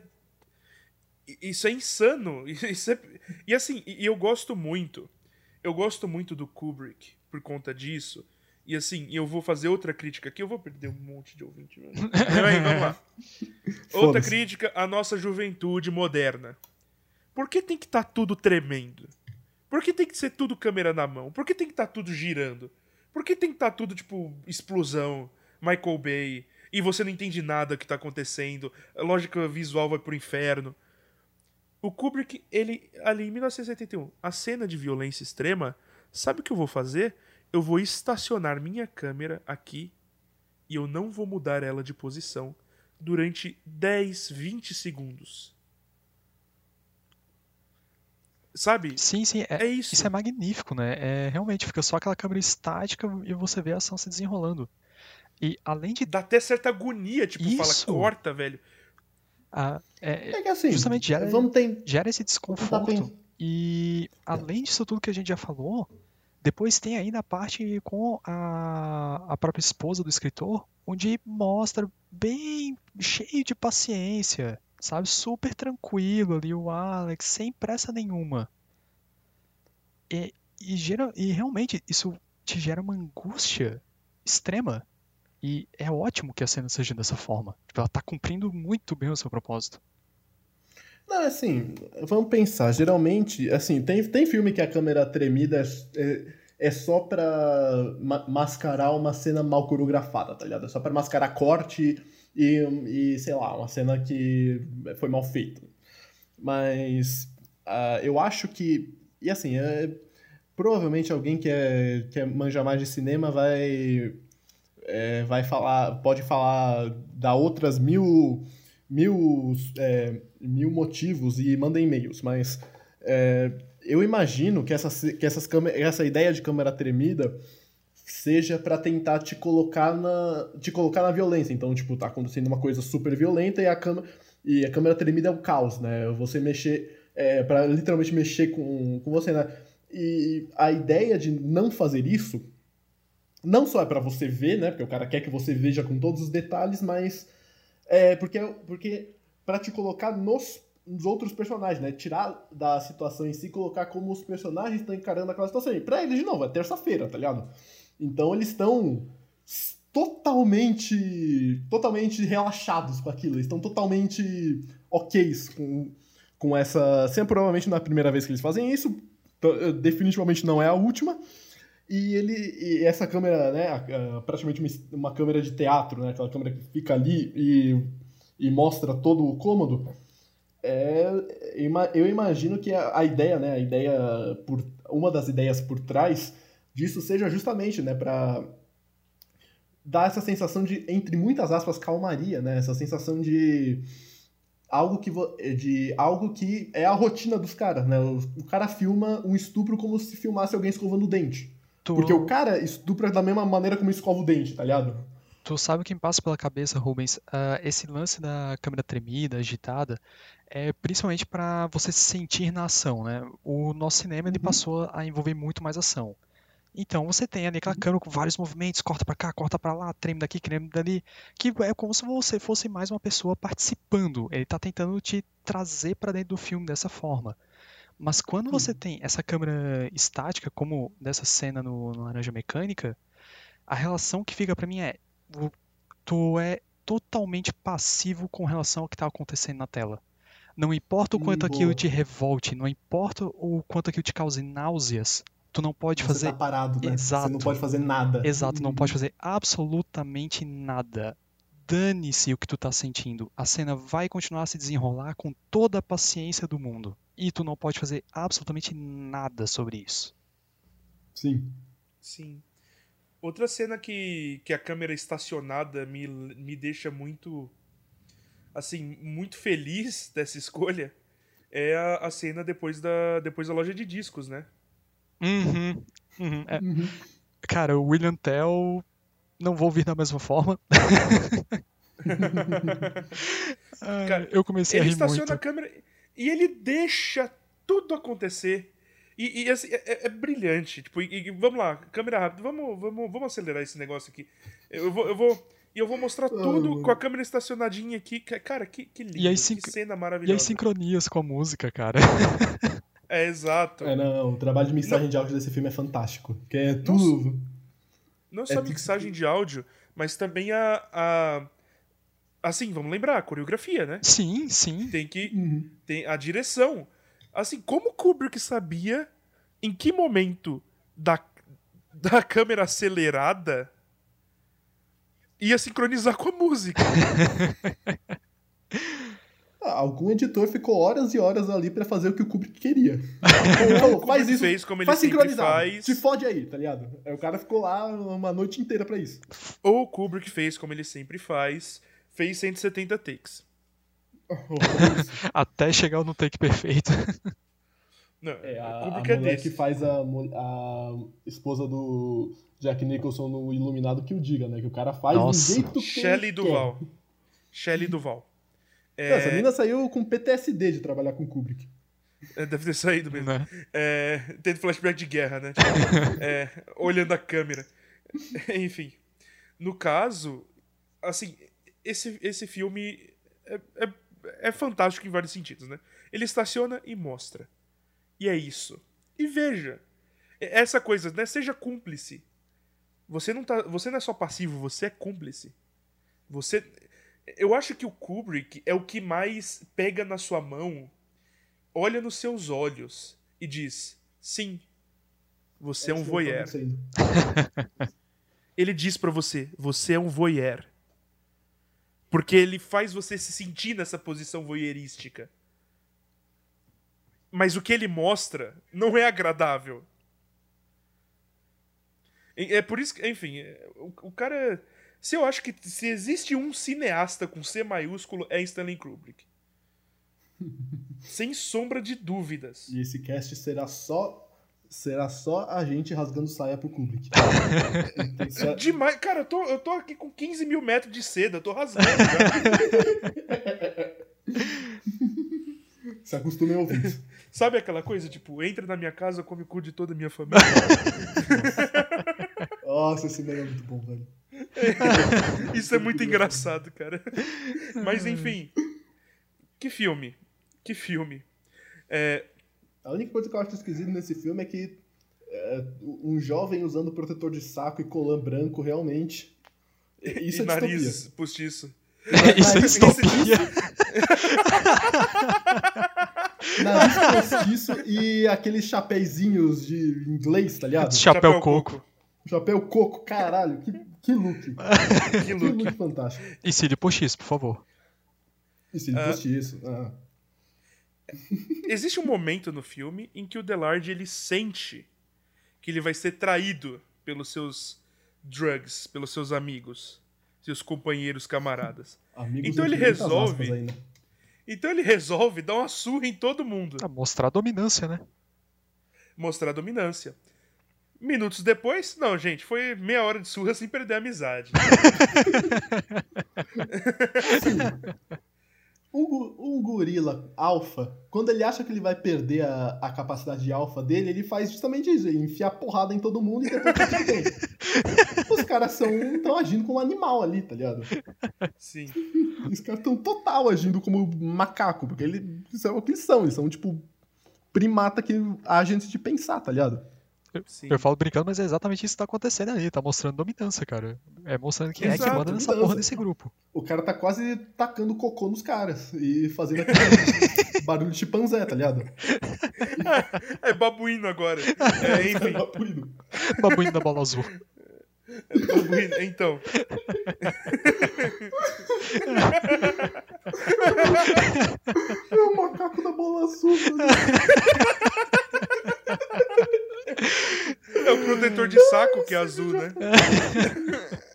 [SPEAKER 1] Isso é insano. Isso é... E assim, e eu gosto muito. Eu gosto muito do Kubrick por conta disso. E assim, eu vou fazer outra crítica aqui. Eu vou perder um monte de ouvinte. velho. Aí, vamos lá. Outra crítica à nossa juventude moderna. Por que tem que estar tudo tremendo? Por que tem que ser tudo câmera na mão? Por que tem que estar tudo girando? Por que tem que estar tudo, tipo, explosão, Michael Bay, e você não entende nada que tá acontecendo, a lógica visual vai pro inferno? O Kubrick, ele, ali em 1971, a cena de violência extrema, sabe o que eu vou fazer? Eu vou estacionar minha câmera aqui e eu não vou mudar ela de posição durante 10, 20 segundos. Sabe?
[SPEAKER 3] Sim, sim, é,
[SPEAKER 1] É isso.
[SPEAKER 3] isso é magnífico, né? É, realmente fica só aquela câmera estática e você vê a ação se desenrolando. E além de.
[SPEAKER 1] Dá até certa agonia, tipo, fala,
[SPEAKER 3] Isso.
[SPEAKER 1] corta, velho.
[SPEAKER 3] É-
[SPEAKER 2] É que assim,
[SPEAKER 3] Justamente gera-
[SPEAKER 2] vamos ter...
[SPEAKER 3] gera esse desconforto. E além disso tudo que a gente já falou, depois tem ainda a parte com a, a própria esposa do escritor, onde mostra bem cheio de paciência, sabe? Super tranquilo ali o Alex, sem pressa nenhuma. E, e, gera, e realmente isso te gera uma angústia extrema. E é ótimo que a cena seja dessa forma. Tipo, ela tá cumprindo muito bem o seu propósito.
[SPEAKER 2] Não, assim, vamos pensar. Geralmente, assim, tem, tem filme que a câmera tremida é, é só pra ma- mascarar uma cena mal coreografada, tá ligado? É só pra mascarar corte e, e, sei lá, uma cena que foi mal feita. Mas ah, eu acho que. E assim, é, provavelmente alguém que, é, que é, manja mais de cinema vai. É, vai falar. Pode falar da outras mil. mil. é, mil motivos e manda e-mails, mas é, eu imagino que, essas, que essas câmer- essa ideia de câmera tremida seja pra tentar te colocar na te colocar na violência. Então, tipo, tá acontecendo uma coisa super violenta e a câmera E a câmera tremida é o caos, né? Você mexer, é, para literalmente mexer com, com você, né? E a ideia de não fazer isso não só é para você ver, né? Porque o cara quer que você veja com todos os detalhes, mas é porque porque para te colocar nos, nos, outros personagens, né? Tirar da situação em si, colocar como os personagens estão encarando aquela situação. E pra eles, de novo, é terça-feira, tá ligado? Então eles estão totalmente totalmente relaxados com aquilo, eles estão totalmente ok com, com essa. Sempre provavelmente não é a primeira vez que eles fazem isso, definitivamente não é a última. E ele e essa câmera, né, praticamente uma, uma, câmera de teatro, né, aquela câmera que fica ali e, e mostra todo o cômodo. É, eu imagino que a, a ideia, né, a ideia por uma das ideias por trás disso seja justamente, né, para dar essa sensação de entre muitas aspas calmaria, né, essa sensação de algo que de algo que é a rotina dos caras, né? O, o cara filma um estupro como se filmasse alguém escovando o dente. Tu... Porque o cara estupra da mesma maneira como escova o dente, tá ligado?
[SPEAKER 3] Tu sabe o que me passa pela cabeça, Rubens? Uh, esse lance da câmera tremida, agitada, é principalmente para você se sentir na ação, né? O nosso cinema ele uhum. passou a envolver muito mais ação. Então você tem ali aquela uhum. câmera com vários movimentos, corta para cá, corta para lá, treme daqui, treme dali, que é como se você fosse mais uma pessoa participando. Ele está tentando te trazer para dentro do filme dessa forma. Mas quando você uhum. tem essa câmera estática, como dessa cena no, no Laranja Mecânica, a relação que fica para mim é tu é totalmente passivo com relação ao que está acontecendo na tela. Não importa o quanto hum, aquilo te revolte, não importa o quanto aquilo te cause náuseas, tu não pode
[SPEAKER 2] Você
[SPEAKER 3] fazer.
[SPEAKER 2] Tá parado, né?
[SPEAKER 3] Exato.
[SPEAKER 2] Você não pode fazer nada.
[SPEAKER 3] Exato, não pode fazer absolutamente nada. Dane-se o que tu tá sentindo. A cena vai continuar a se desenrolar com toda a paciência do mundo. E tu não pode fazer absolutamente nada sobre isso.
[SPEAKER 2] Sim.
[SPEAKER 1] Sim. Outra cena que, que a câmera estacionada me, me deixa muito. Assim, muito feliz dessa escolha é a, a cena depois da, depois da loja de discos, né?
[SPEAKER 3] Uhum. uhum, é. uhum. Cara, o William Tell não vou ouvir da mesma forma. Cara, eu comecei a rir muito. Ele estaciona a
[SPEAKER 1] câmera e ele deixa tudo acontecer. E, e assim, é, é, é, brilhante. Tipo, e, e, vamos lá, câmera rápida. Vamos, vamos, vamos acelerar esse negócio aqui. Eu vou, eu vou, e eu vou mostrar tudo com a câmera estacionadinha aqui. Cara, que, que lindo. E aí, que cena maravilhosa.
[SPEAKER 3] E as sincronias com a música, cara.
[SPEAKER 1] É, exato.
[SPEAKER 2] É, não, o trabalho de mixagem não. de áudio desse filme é fantástico. Que é tudo.
[SPEAKER 1] Não, não só é mixagem tudo... de áudio, mas também a, a. Assim, vamos lembrar, a coreografia, né?
[SPEAKER 3] Sim, sim.
[SPEAKER 1] Tem que. Uhum. Tem a direção. Assim, como Kubrick sabia em que momento da, da câmera acelerada ia sincronizar com a música.
[SPEAKER 2] algum editor ficou horas e horas ali para fazer o que o Kubrick queria.
[SPEAKER 1] Ou, faz isso, fez como ele faz sincronizado. Faz.
[SPEAKER 2] Te fode aí, tá ligado? Aí o cara ficou lá uma noite inteira para isso.
[SPEAKER 1] Ou o Kubrick fez como ele sempre faz, fez 170 takes.
[SPEAKER 3] Até chegar no take perfeito.
[SPEAKER 2] Não, é, a, a é mulher que faz a, a esposa do Jack Nicholson no Iluminado que o diga, né? Que o cara faz
[SPEAKER 3] Nossa.
[SPEAKER 2] do jeito que
[SPEAKER 1] Shelley Duval. Shelley Duval.
[SPEAKER 2] É... Essa menina saiu com PTSD de trabalhar com Kubrick.
[SPEAKER 1] É, deve ter saído mesmo. Né? É, tendo flashback de guerra, né? Tipo, é, olhando a câmera. Enfim. No caso, assim, esse, esse filme é, é, é, fantástico em vários sentidos, né? Ele estaciona e mostra. E é isso. E veja. Essa coisa, né? Seja cúmplice. Você não, tá, você não é só passivo, você é cúmplice. Você eu acho que o Kubrick é o que mais pega na sua mão, olha nos seus olhos e diz: sim, você é, é um voyeur. ele diz para você: você é um voyeur. Porque ele faz você se sentir nessa posição voyeurística. Mas o que ele mostra não é agradável. É por isso que, enfim, é, o, cara se eu acho que se existe um cineasta com C maiúsculo é Stanley Kubrick. Sem sombra de dúvidas.
[SPEAKER 2] E esse cast será só será só a gente rasgando saia pro Kubrick.
[SPEAKER 1] Demais. Cara, eu tô, eu tô aqui com 15 mil metros de seda, eu tô rasgando.
[SPEAKER 2] Se acostumem a ouvir isso.
[SPEAKER 1] Sabe aquela coisa, tipo, entra na minha casa, come o cu de toda a minha família?
[SPEAKER 2] Nossa, esse meme é muito bom, velho.
[SPEAKER 1] Isso é muito engraçado, cara. Mas enfim. Que filme. Que filme. É,
[SPEAKER 2] A única coisa que eu acho esquisito nesse filme é que é, um jovem usando protetor de saco e colã branco realmente. Isso
[SPEAKER 1] e
[SPEAKER 2] é
[SPEAKER 1] nariz
[SPEAKER 2] distopia.
[SPEAKER 1] postiço.
[SPEAKER 3] Isso é distopia.
[SPEAKER 2] Nariz postiço e aqueles chapeizinhos de inglês, tá ligado?
[SPEAKER 3] Chapéu coco.
[SPEAKER 2] Chapéu coco, caralho, que, que look.
[SPEAKER 1] Que
[SPEAKER 2] Que
[SPEAKER 1] look.
[SPEAKER 2] look fantástico.
[SPEAKER 3] E cílio postiço, por favor.
[SPEAKER 2] E se ele
[SPEAKER 1] Ah.
[SPEAKER 2] postiço. Ah.
[SPEAKER 1] Existe um momento no filme em que o Delard ele sente que ele vai ser traído pelos seus drugs, pelos seus amigos, seus companheiros camaradas.
[SPEAKER 2] Amigos
[SPEAKER 1] Então ele resolve-
[SPEAKER 2] né?
[SPEAKER 1] Então ele resolve dar uma surra em todo mundo,
[SPEAKER 3] Ah, mostrar dominância, né?
[SPEAKER 1] mostrar dominância. Minutos depois, não, gente, foi meia hora de surra sem perder a amizade.
[SPEAKER 2] Um, um gorila alfa, quando ele acha que ele vai perder a, a capacidade de alfa dele, ele faz justamente isso, ele enfia porrada em todo mundo e depois tá tudo bem. Os caras são estão agindo como animal ali, tá ligado?
[SPEAKER 1] Sim.
[SPEAKER 2] Os caras estão total agindo como macaco, porque eles são o que eles são, eles são tipo primata que age antes de pensar, tá ligado?
[SPEAKER 1] Sim.
[SPEAKER 3] Eu falo brincando, mas é exatamente isso que tá acontecendo ali. Tá mostrando dominância, cara. É mostrando quem é que
[SPEAKER 1] Exato,
[SPEAKER 3] manda nessa
[SPEAKER 2] dominância.
[SPEAKER 3] porra desse grupo.
[SPEAKER 2] O cara tá quase tacando cocô nos caras e fazendo aquele barulho de chimpanzé, tá ligado?
[SPEAKER 1] É babuíno agora. É, enfim,
[SPEAKER 2] Babuíno.
[SPEAKER 3] Babuíno da bola azul.
[SPEAKER 1] babuíno. Então,
[SPEAKER 2] É o macaco da bola azul. mano.
[SPEAKER 1] é o protetor de saco que é azul, né?
[SPEAKER 2] Cara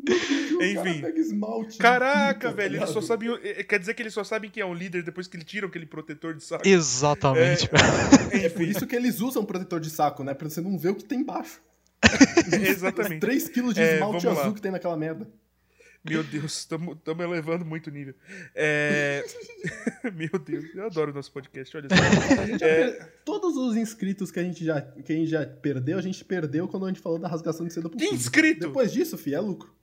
[SPEAKER 1] Enfim.
[SPEAKER 2] pega esmalte.
[SPEAKER 1] Caraca,
[SPEAKER 2] pinta, tá
[SPEAKER 1] velho, eles só
[SPEAKER 2] ligado?
[SPEAKER 1] sabem. eh, Quer dizer que eles só sabem quem é o líder depois que eles tiram aquele protetor de saco.
[SPEAKER 3] Exatamente.
[SPEAKER 2] É por isso que eles usam protetor de saco, né? Pra você não ver o que tem embaixo.
[SPEAKER 1] Exatamente.
[SPEAKER 2] 3kg de
[SPEAKER 1] É,
[SPEAKER 2] esmalte
[SPEAKER 1] lá.
[SPEAKER 2] azul que tem naquela merda.
[SPEAKER 1] Meu Deus, estamos elevando muito o nível. É... Meu Deus, eu adoro o nosso podcast, olha só. É,
[SPEAKER 2] per- Todos os inscritos que a, gente já, que a gente já perdeu, a gente perdeu quando a gente falou da rasgação de seda pro
[SPEAKER 1] inscrito?
[SPEAKER 2] Depois disso, fi, é lucro.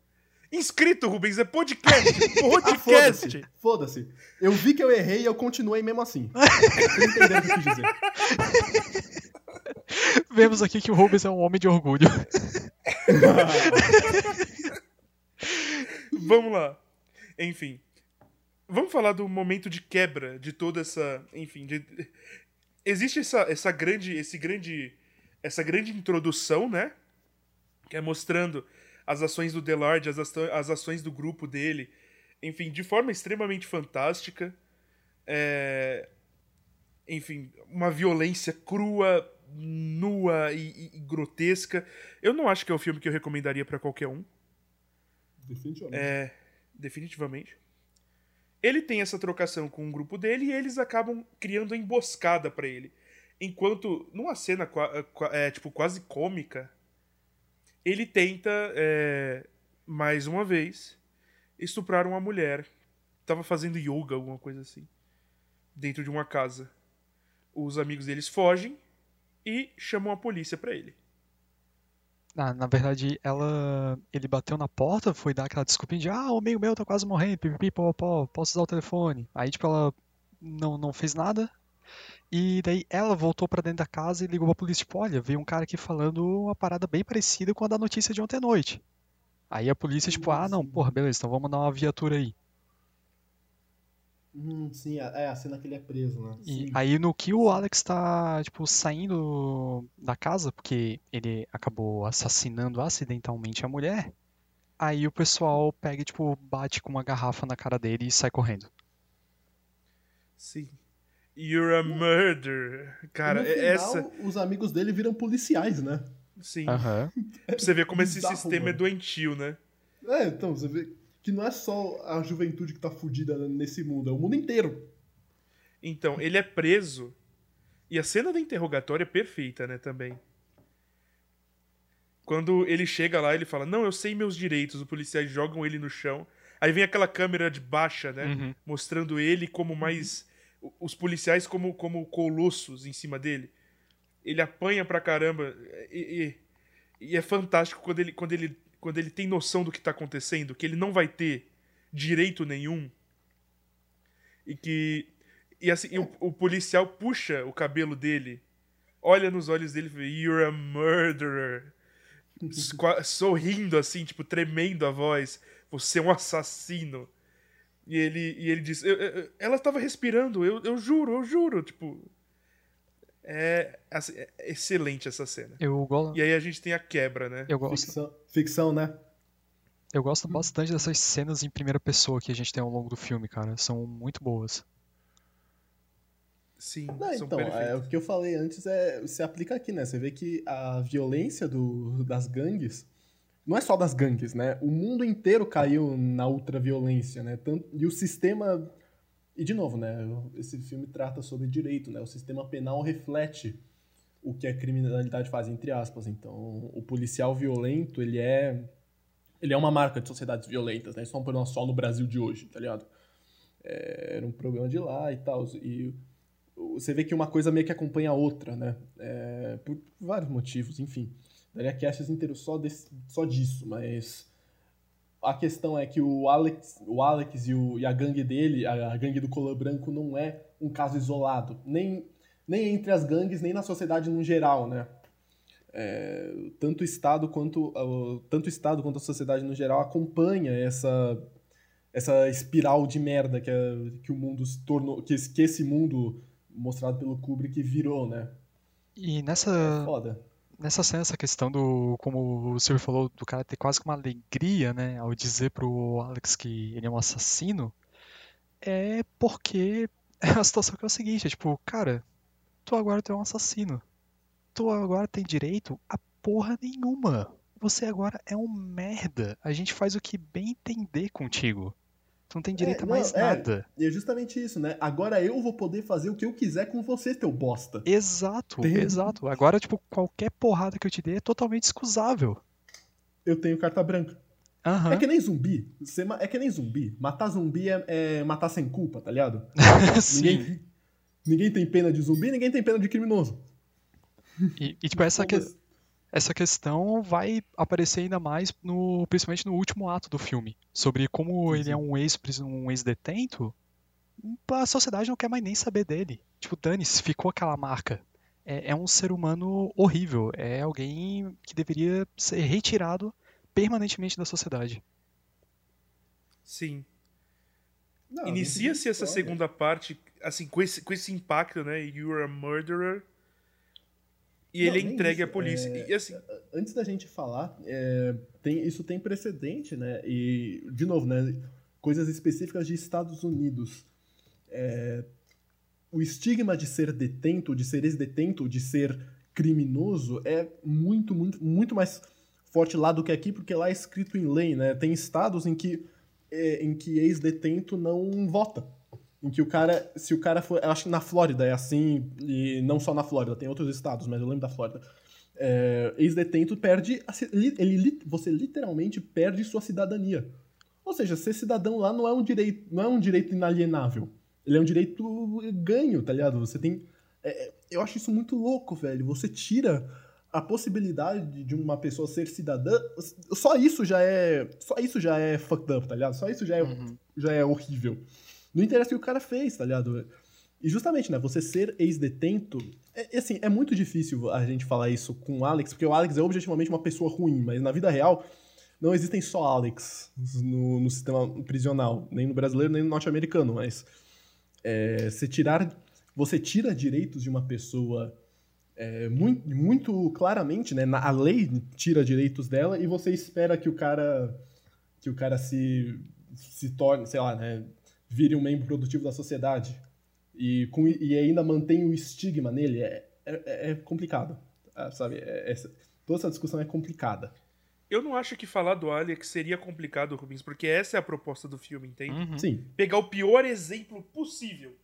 [SPEAKER 1] Inscrito, Rubens, é podcast!
[SPEAKER 2] Ah,
[SPEAKER 1] Podcast!
[SPEAKER 2] foda-se. Foda-se. Eu vi que eu errei e eu continuei mesmo assim. Vocês entenderam o que eu quis dizer.
[SPEAKER 3] Vemos aqui que o Rubens é um homem de orgulho.
[SPEAKER 1] Vamos lá. Enfim. Vamos falar do momento de quebra de toda essa. Enfim, de- existe essa, essa grande. Esse grande. Essa grande introdução, né? Que é mostrando as ações do Delard, as, as ações do grupo dele. Enfim, de forma extremamente fantástica. É, Enfim, uma violência crua, nua e, e- e grotesca. Eu não acho que é um filme que eu recomendaria pra qualquer um.
[SPEAKER 2] Definitivamente.
[SPEAKER 1] É, definitivamente. Ele tem essa trocação com o grupo dele e eles acabam criando a emboscada pra ele. Enquanto, numa cena é, tipo, quase cômica, ele tenta, é, mais uma vez, estuprar uma mulher. Tava fazendo yoga, alguma coisa assim. Dentro de uma casa. Os amigos deles fogem e chamam a polícia pra ele.
[SPEAKER 3] Na, na verdade, ela, ele bateu na porta, foi dar aquela desculpinha de ah, o amigo meu tá quase morrendo, pipipi, popopó, posso usar o telefone. Aí, tipo, ela não, não fez nada. E daí ela voltou pra dentro da casa e ligou pra polícia, tipo, olha, veio um cara aqui falando uma parada bem parecida com a da notícia de ontem à noite. Aí a polícia, tipo, ah, não, porra, beleza, então vamos mandar uma viatura aí.
[SPEAKER 2] Hum, sim, é é a cena que ele é preso, né?
[SPEAKER 3] E
[SPEAKER 2] Sim.
[SPEAKER 3] aí no que o Alex tá, tipo, saindo da casa, porque ele acabou assassinando acidentalmente a mulher, aí o pessoal pega e, tipo, bate com uma garrafa na cara dele e sai correndo.
[SPEAKER 1] Sim. You're a murderer. Cara,
[SPEAKER 2] no
[SPEAKER 1] é-
[SPEAKER 2] final,
[SPEAKER 1] essa.
[SPEAKER 2] os amigos dele viram policiais, né?
[SPEAKER 1] Sim.
[SPEAKER 3] Aham.
[SPEAKER 1] Pra você ver como esse
[SPEAKER 2] Bizarro,
[SPEAKER 1] sistema é
[SPEAKER 2] mano.
[SPEAKER 1] doentio, né?
[SPEAKER 2] É, então, você vê que não é só a juventude que tá fudida nesse mundo, é o mundo inteiro.
[SPEAKER 1] Então, ele é preso. E a cena da interrogatória é perfeita, né, também. Quando ele chega lá, ele fala: Não, eu sei meus direitos. Os policiais jogam ele no chão. Aí vem aquela câmera de baixa, né?
[SPEAKER 3] Uhum.
[SPEAKER 1] Mostrando ele como mais os policiais como, como colossos em cima dele. Ele apanha pra caramba. E, e- e é fantástico quando ele, quando, ele, quando ele tem noção do que tá acontecendo, que ele não vai ter direito nenhum. E que. E assim, e o, o policial puxa o cabelo dele, olha nos olhos dele e You're a murderer. Sorrindo assim, tipo, tremendo a voz. Você é um assassino. E ele, e ele diz: "Eu- eu- Ela tava respirando, eu, eu juro, eu juro. Tipo. É, assim, é excelente essa cena.
[SPEAKER 3] Eu, go
[SPEAKER 1] E aí a gente tem a quebra, né?
[SPEAKER 3] eu, gosto,
[SPEAKER 2] Ficção, ficção, né?
[SPEAKER 3] eu gosto bastante dessas cenas em primeira pessoa que a gente tem ao longo do filme, cara. São muito boas.
[SPEAKER 1] Sim,
[SPEAKER 2] Não,
[SPEAKER 1] são
[SPEAKER 2] então, é, o que eu falei antes é se aplica aqui, né? Você vê que a violência do, das gangues não é só das gangues, né? O mundo inteiro caiu na ultraviolência, né? Tanto, e o sistema e de novo, né? Esse filme trata sobre direito, né? O sistema penal reflete o que a criminalidade faz entre aspas. Então, o policial violento, ele é ele é uma marca de sociedades violentas, né? Isso é um problema só no Brasil de hoje, tá ligado? É, era um problema de lá e tal. E você vê que uma coisa meio que acompanha a outra, né? É, por vários motivos, enfim. Daria casts inteiros só, só disso, mas a questão é que o Alex, o Alex e, o, e a gangue dele, a, a gangue do Color Branco, não é um caso isolado. Nem, nem entre as gangues, nem na sociedade no geral, né? É, tanto o Estado quanto uh, tanto o Estado quanto a sociedade no geral acompanha essa essa espiral de merda que, é- que o mundo se tornou que, esse- que esse mundo mostrado pelo Kubrick virou, né?
[SPEAKER 3] E
[SPEAKER 2] É
[SPEAKER 3] nessa,
[SPEAKER 2] foda.
[SPEAKER 3] Nessa cena, essa questão do, como o Silvio falou, do cara ter quase uma alegria, né, ao dizer pro Alex que ele é um assassino, é porque a situação que é o seguinte, é tipo, cara, tu agora tu é um assassino. Tu agora tem direito a porra nenhuma. Você agora é um merda. A gente faz o que bem entender contigo. Tu não tem direito a
[SPEAKER 2] não,
[SPEAKER 3] mais
[SPEAKER 2] é.
[SPEAKER 3] nada.
[SPEAKER 2] E é justamente isso, né? Agora eu vou poder fazer o que eu quiser com você, teu bosta.
[SPEAKER 3] Exato,
[SPEAKER 2] Tem-
[SPEAKER 3] exato. Agora, tipo, qualquer porrada que eu te dê é totalmente excusável.
[SPEAKER 2] Eu tenho carta branca.
[SPEAKER 3] Aham.
[SPEAKER 2] É que nem zumbi. É que nem zumbi. Matar zumbi é, é matar sem culpa, tá ligado?
[SPEAKER 3] Sim.
[SPEAKER 2] Ninguém, ninguém tem pena de zumbi, ninguém tem pena de criminoso.
[SPEAKER 3] E, e, tipo, essa, que- essa questão vai aparecer ainda mais, no, principalmente no último ato do filme. Sobre como
[SPEAKER 2] Sim,
[SPEAKER 3] ele é um ex um ex-detento, a sociedade não quer mais nem saber dele. Tipo, dane-se, ficou aquela marca. É, é um ser humano horrível. É alguém que deveria ser retirado permanentemente da sociedade.
[SPEAKER 1] Sim. Inicia-se essa segunda parte, assim, com esse, com esse impacto, né? You're a murderer. E
[SPEAKER 2] Não,
[SPEAKER 1] ele entregue à polícia.
[SPEAKER 2] é-
[SPEAKER 1] E assim,
[SPEAKER 2] Antes da gente falar, é, tem, isso tem precedente, né? E, de novo, né? Coisas específicas de Estados Unidos. É, o estigma de ser detento, de ser ex-detento, de ser criminoso é muito, muito, muito mais forte lá do que aqui, porque lá é escrito em lei, né? Tem estados em que, é, em que ex-detento não vota. Em que o cara, se o cara for, eu acho que na Flórida é assim, e não só na Flórida, tem outros estados, mas eu lembro da Flórida. É, ex-detento perde, ele, você literalmente perde sua cidadania. Ou seja, ser cidadão lá não é um direito, não é um direito inalienável. Ele é um direito ganho, tá ligado? Você tem, é, eu acho isso muito louco, velho. Você tira a possibilidade de uma pessoa ser cidadã, só isso já é, só isso já é fucked up, tá ligado? Só isso já é,
[SPEAKER 3] Uhum.
[SPEAKER 2] já é horrível. Não interessa o que o cara fez, tá ligado? E justamente, né, você ser ex-detento, é, assim, é muito difícil a gente falar isso com o Alex, porque o Alex é objetivamente uma pessoa ruim, mas na vida real não existem só Alex no, no sistema prisional, nem no brasileiro, nem no norte-americano, mas é, você tirar, você tira direitos de uma pessoa é, muito, muito claramente, né, a lei tira direitos dela e você espera que o cara que o cara se se torne, sei lá, né, vire um membro produtivo da sociedade e, com, e ainda mantém o estigma nele, é, é, é complicado, ah, sabe? É- essa- toda essa discussão é complicada.
[SPEAKER 1] eu não acho que falar do Alex seria complicado, Rubens, porque essa é a proposta do filme, entende?
[SPEAKER 3] Uhum.
[SPEAKER 2] Sim.
[SPEAKER 1] Pegar o pior exemplo possível.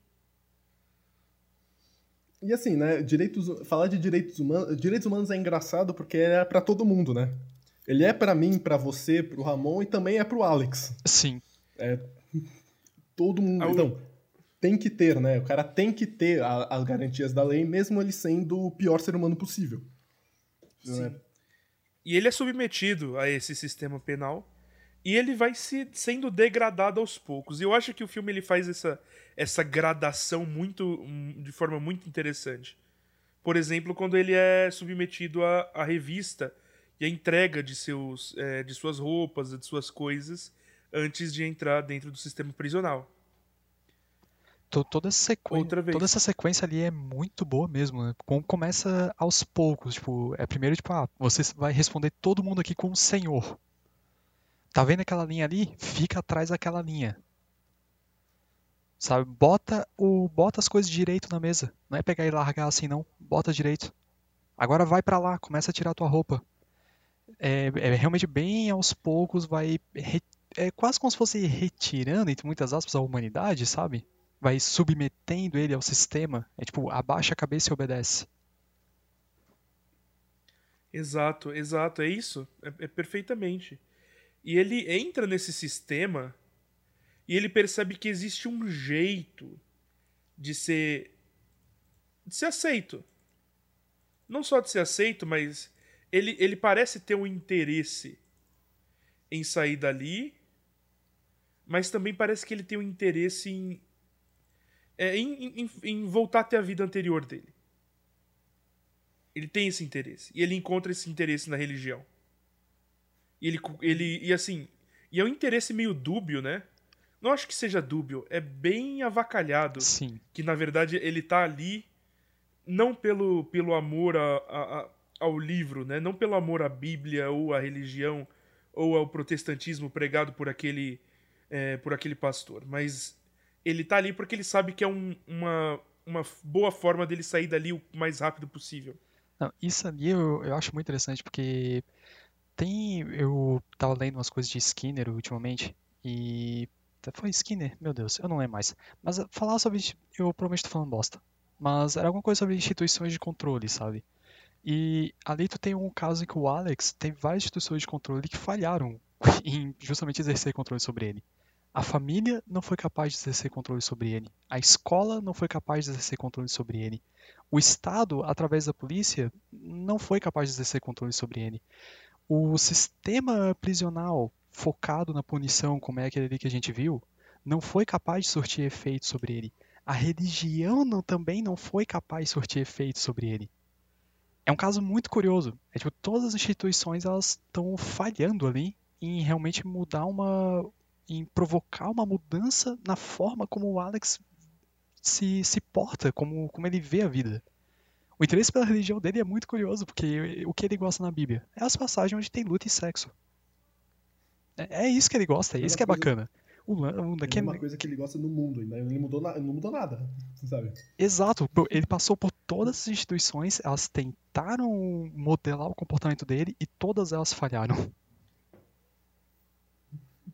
[SPEAKER 2] E assim, né, direitos, falar de direitos humanos, direitos humanos é engraçado porque é pra todo mundo, né? Ele é pra mim, pra você, pro Ramon e também é pro Alex.
[SPEAKER 3] Sim.
[SPEAKER 2] Todo mundo. Então, tem que ter, né? O cara tem que ter a- as garantias da lei, mesmo ele sendo o pior ser humano possível. Né?
[SPEAKER 1] E ele é submetido a esse sistema penal e ele vai se sendo degradado aos poucos. E eu acho que o filme ele faz essa, essa gradação muito hum, de forma muito interessante. Por exemplo, quando ele é submetido à, à revista e à entrega de, seus, é, de suas roupas, de suas coisas, antes de entrar dentro do sistema prisional.
[SPEAKER 3] To- Toda essa, sequen- toda essa sequência ali é muito boa mesmo, né? Com- Começa aos poucos, tipo, é primeiro tipo, ah, você vai responder todo mundo aqui com o senhor. Tá vendo aquela linha ali? Fica atrás daquela linha. Sabe? Bota o bota as coisas direito na mesa. Não é pegar e largar assim não, bota direito. Agora vai pra lá, começa a tirar a tua roupa. É, é realmente bem aos poucos vai re- é quase como se fosse retirando entre muitas aspas a humanidade, sabe? vai submetendo ele ao sistema. É tipo, abaixa a cabeça e obedece.
[SPEAKER 1] Exato, exato, é isso. É, é perfeitamente. E ele entra nesse sistema e ele percebe que existe um jeito de ser de ser aceito. Não só de ser aceito, mas ele, ele parece ter um interesse em sair dali, mas também parece que ele tem um interesse em, é, em, em, em voltar a ter a vida anterior dele. Ele tem esse interesse. E ele encontra esse interesse na religião. E ele, ele. E assim. E é um interesse meio dúbio, né? Não acho que seja dúbio. É bem avacalhado.
[SPEAKER 3] Sim.
[SPEAKER 1] Que na verdade ele tá ali. Não pelo, pelo amor a- a- ao livro, né? Não pelo amor à Bíblia ou à religião ou ao protestantismo pregado por aquele, é, por aquele pastor. Mas ele tá ali porque ele sabe que é um- uma, uma boa forma dele sair dali o mais rápido possível.
[SPEAKER 3] Não, isso ali eu, eu acho muito interessante porque tem. Eu tava lendo umas coisas de Skinner ultimamente e. Foi Skinner? Meu Deus, eu não lembro mais. Mas eh, falar sobre. Eu provavelmente tô falando bosta. Mas era alguma coisa sobre instituições de controle, sabe? E ali tu tem um caso em que o Alex tem várias instituições de controle que falharam em justamente exercer controle sobre ele. A família não foi capaz de exercer controle sobre ele. A escola não foi capaz de exercer controle sobre ele. O Estado, através da polícia, não foi capaz de exercer controle sobre ele. O sistema prisional focado na punição, como é aquele ali que a gente viu, não foi capaz de surtir efeito sobre ele. A religião não- também não foi capaz de surtir efeito sobre ele. É um caso muito curioso. É tipo, todas as instituições elas estão falhando ali em realmente mudar uma. Em provocar uma mudança na forma como o Alex se, se porta, como, como ele vê a vida. O interesse pela religião dele é muito curioso, porque o que ele gosta na Bíblia é as passagens onde tem luta e sexo. É, é isso que ele gosta, é
[SPEAKER 2] É
[SPEAKER 3] isso
[SPEAKER 2] uma
[SPEAKER 3] que é bacana. O, o
[SPEAKER 2] É
[SPEAKER 3] é-
[SPEAKER 2] uma coisa que ele gosta no mundo ainda. Ele mudou na- não mudou nada, sabe?
[SPEAKER 3] Exato, ele passou por todas as instituições, elas tentaram modelar o comportamento dele e todas elas falharam.